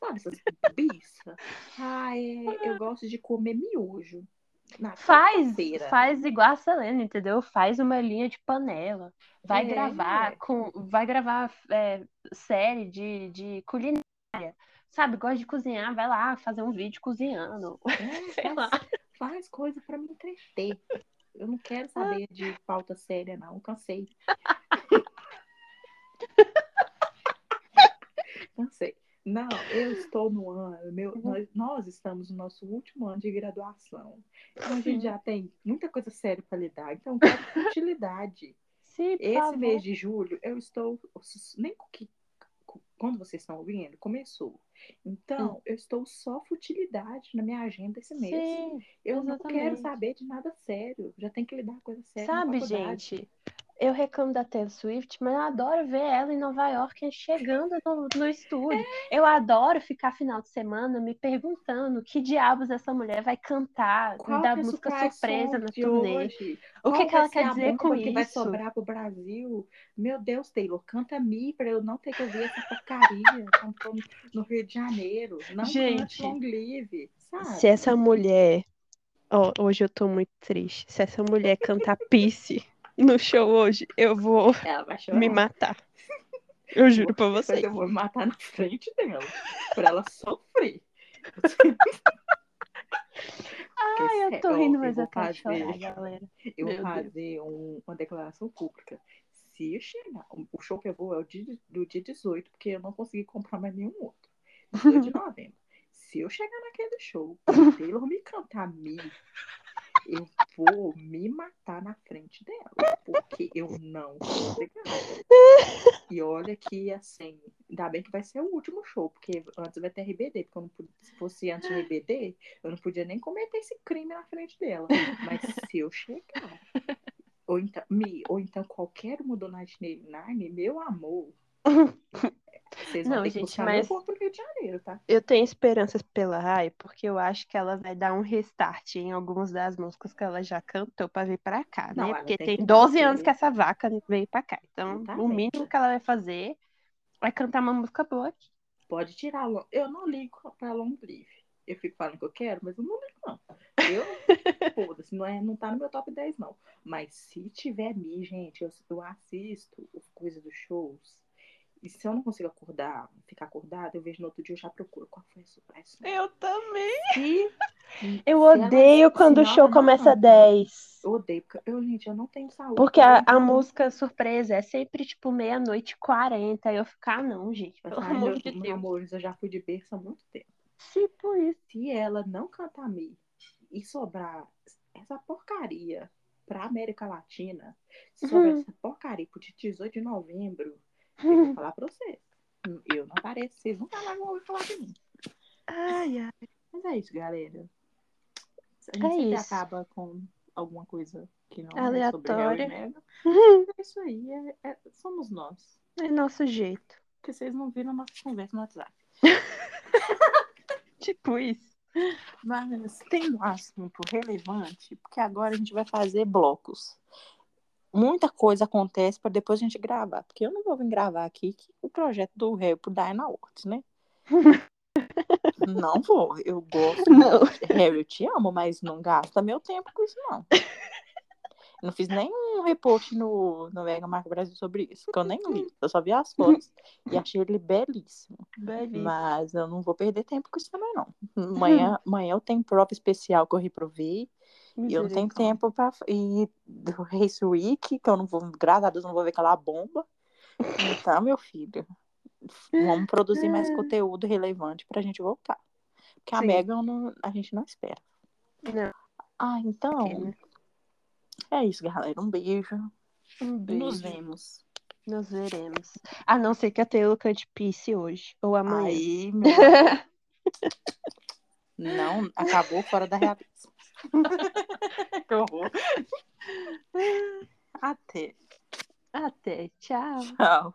Sabe essas bichas? Ai, eu gosto de comer miojo. Faz, faz igual a Selena, entendeu? Faz uma linha de panela. Vai É. gravar com, vai gravar é, série de, de culinária. Sabe, gosta de cozinhar, vai lá fazer um vídeo cozinhando. É, [LAUGHS] Sei faz, lá. faz coisa pra me entreter. Eu não quero saber de pauta séria, não. Cansei. Cansei. [LAUGHS] Não, eu estou no ano. Meu, Uhum. nós, nós estamos no nosso último ano de graduação. Então a gente já tem muita coisa séria para lidar. Então, quero futilidade. Sim, Esse favor. mês de julho, eu estou. Nem com que. Quando vocês estão ouvindo, começou. Então, eu estou só futilidade na minha agenda esse mês. Sim, Eu não quero exatamente. saber de nada sério. Já tem que lidar com coisa séria. sabe, gente? Eu reclamo da Taylor Swift, mas eu adoro ver ela em Nova York chegando no, no estúdio. É. Eu adoro ficar final de semana me perguntando que diabos essa mulher vai cantar, Qual dar que é a música surpresa na turnê. hoje? O que, que ela vai quer dizer com que vai isso? sobrar pro Brasil? Meu Deus, Taylor, canta Me pra eu não ter que ouvir essa porcaria no- Rio de Janeiro. Não Gente, Long Live, sabe? Se essa mulher. Ó, hoje eu tô muito triste. Se essa mulher cantar Peace no show hoje, eu vou me matar. Eu juro pra vocês. eu vou me matar na frente dela. pra ela sofrer. Ai, eu tô rindo, mas eu vou quero fazer- chorar, galera. Eu vou Deus. fazer um- uma declaração pública. Se eu chegar, o show que eu vou é o dia, do dia 18, porque eu não consegui comprar mais nenhum outro. 18 de [LAUGHS] novembro. Se eu chegar naquele show o Taylor me cantar Me, eu vou me matar na frente dela. Porque eu não. E olha que, assim, ainda bem que vai ser o último show, porque antes vai ter RBD, porque eu não se fosse antes do RBD, eu não podia nem cometer esse crime na frente dela. Mas se eu chegar, ou então, me, ou então qualquer uma do Nine, meu amor, vocês vão Não, ter que gente, buscar mas- no Rio de Janeiro, tá? Eu tenho esperanças pela Rai, porque eu acho que ela vai dar um restart em algumas das músicas que ela já cantou pra vir pra cá, Não, né? Porque tem tem que 12 fazer. anos que essa vaca veio pra cá. Então, o Exatamente. mínimo que ela vai fazer é cantar uma música boa aqui. Pode tirar. Long- Eu não ligo pra Long Live. Eu fico falando que eu quero, mas eu não ligo, não. Eu, [LAUGHS] foda-se, não, é, não tá no meu top 10, não. Mas se tiver me, gente, eu, eu assisto as coisas dos shows. E se eu não consigo acordar, ficar acordada, eu vejo no outro dia, eu já procuro qual foi a surpresa. Eu também. Se, [LAUGHS] Eu se ela- odeio quando o show ela não começa canta. 10. Eu odeio, porque eu, gente, eu não tenho saúde. Porque a, a música surpresa é sempre tipo meia-noite e 40. Aí eu fico, ah, não, gente, pelo Ai, amor meu, de meu Deus. amor, eu já fui de berço há muito tempo. Tipo isso. se ela não cantar Me e sobrar essa porcaria pra América Latina, se sobrar Uhum. essa porcaria pro dia 18 de novembro, eu vou [LAUGHS] falar pra vocês. Eu não apareço, vocês nunca mais vão ouvir falar de mim. Ai, ai. Mas é isso, galera. A gente É sempre isso. acaba com alguma coisa que não é sobre Aleatória. Harry e Meghan. [LAUGHS] É isso aí, é- é- somos nós. É nosso jeito. Porque vocês não viram a nossa conversa no WhatsApp. [LAUGHS] Tipo isso. Mas tem um assunto relevante, porque agora a gente vai fazer blocos. Muita coisa acontece para depois a gente gravar, porque eu não vou vir gravar aqui que o projeto do réu pro Diana Awards, né? [LAUGHS] Não vou. Eu gosto. Não. Harry, eu te amo, mas não gasta meu tempo com isso, não. Eu não fiz nenhum repost no, no Mega Marco Brasil sobre isso, que eu nem li. Eu só vi as fotos e achei ele belíssimo. Belíssimo. Mas eu não vou perder tempo com isso também, não. Amanhã, amanhã eu tenho prova especial que eu reprovei. E eu não tenho tempo pra. E do Race Week, que eu não vou, graças a Deus, não vou ver aquela bomba. Então, meu filho, vamos produzir mais conteúdo relevante pra gente voltar. Porque a Sim. Megan não- a gente não espera. Não, Ah, então. né? É isso, galera. Um beijo. Um beijo. nos vemos. Nos veremos. A não ser que a Taylor cante Peace hoje. Ou amanhã. Aí, meu. [LAUGHS] Não, acabou fora da realidade. [LAUGHS] que horror. [LAUGHS] Até. Até. Tchau. Tchau.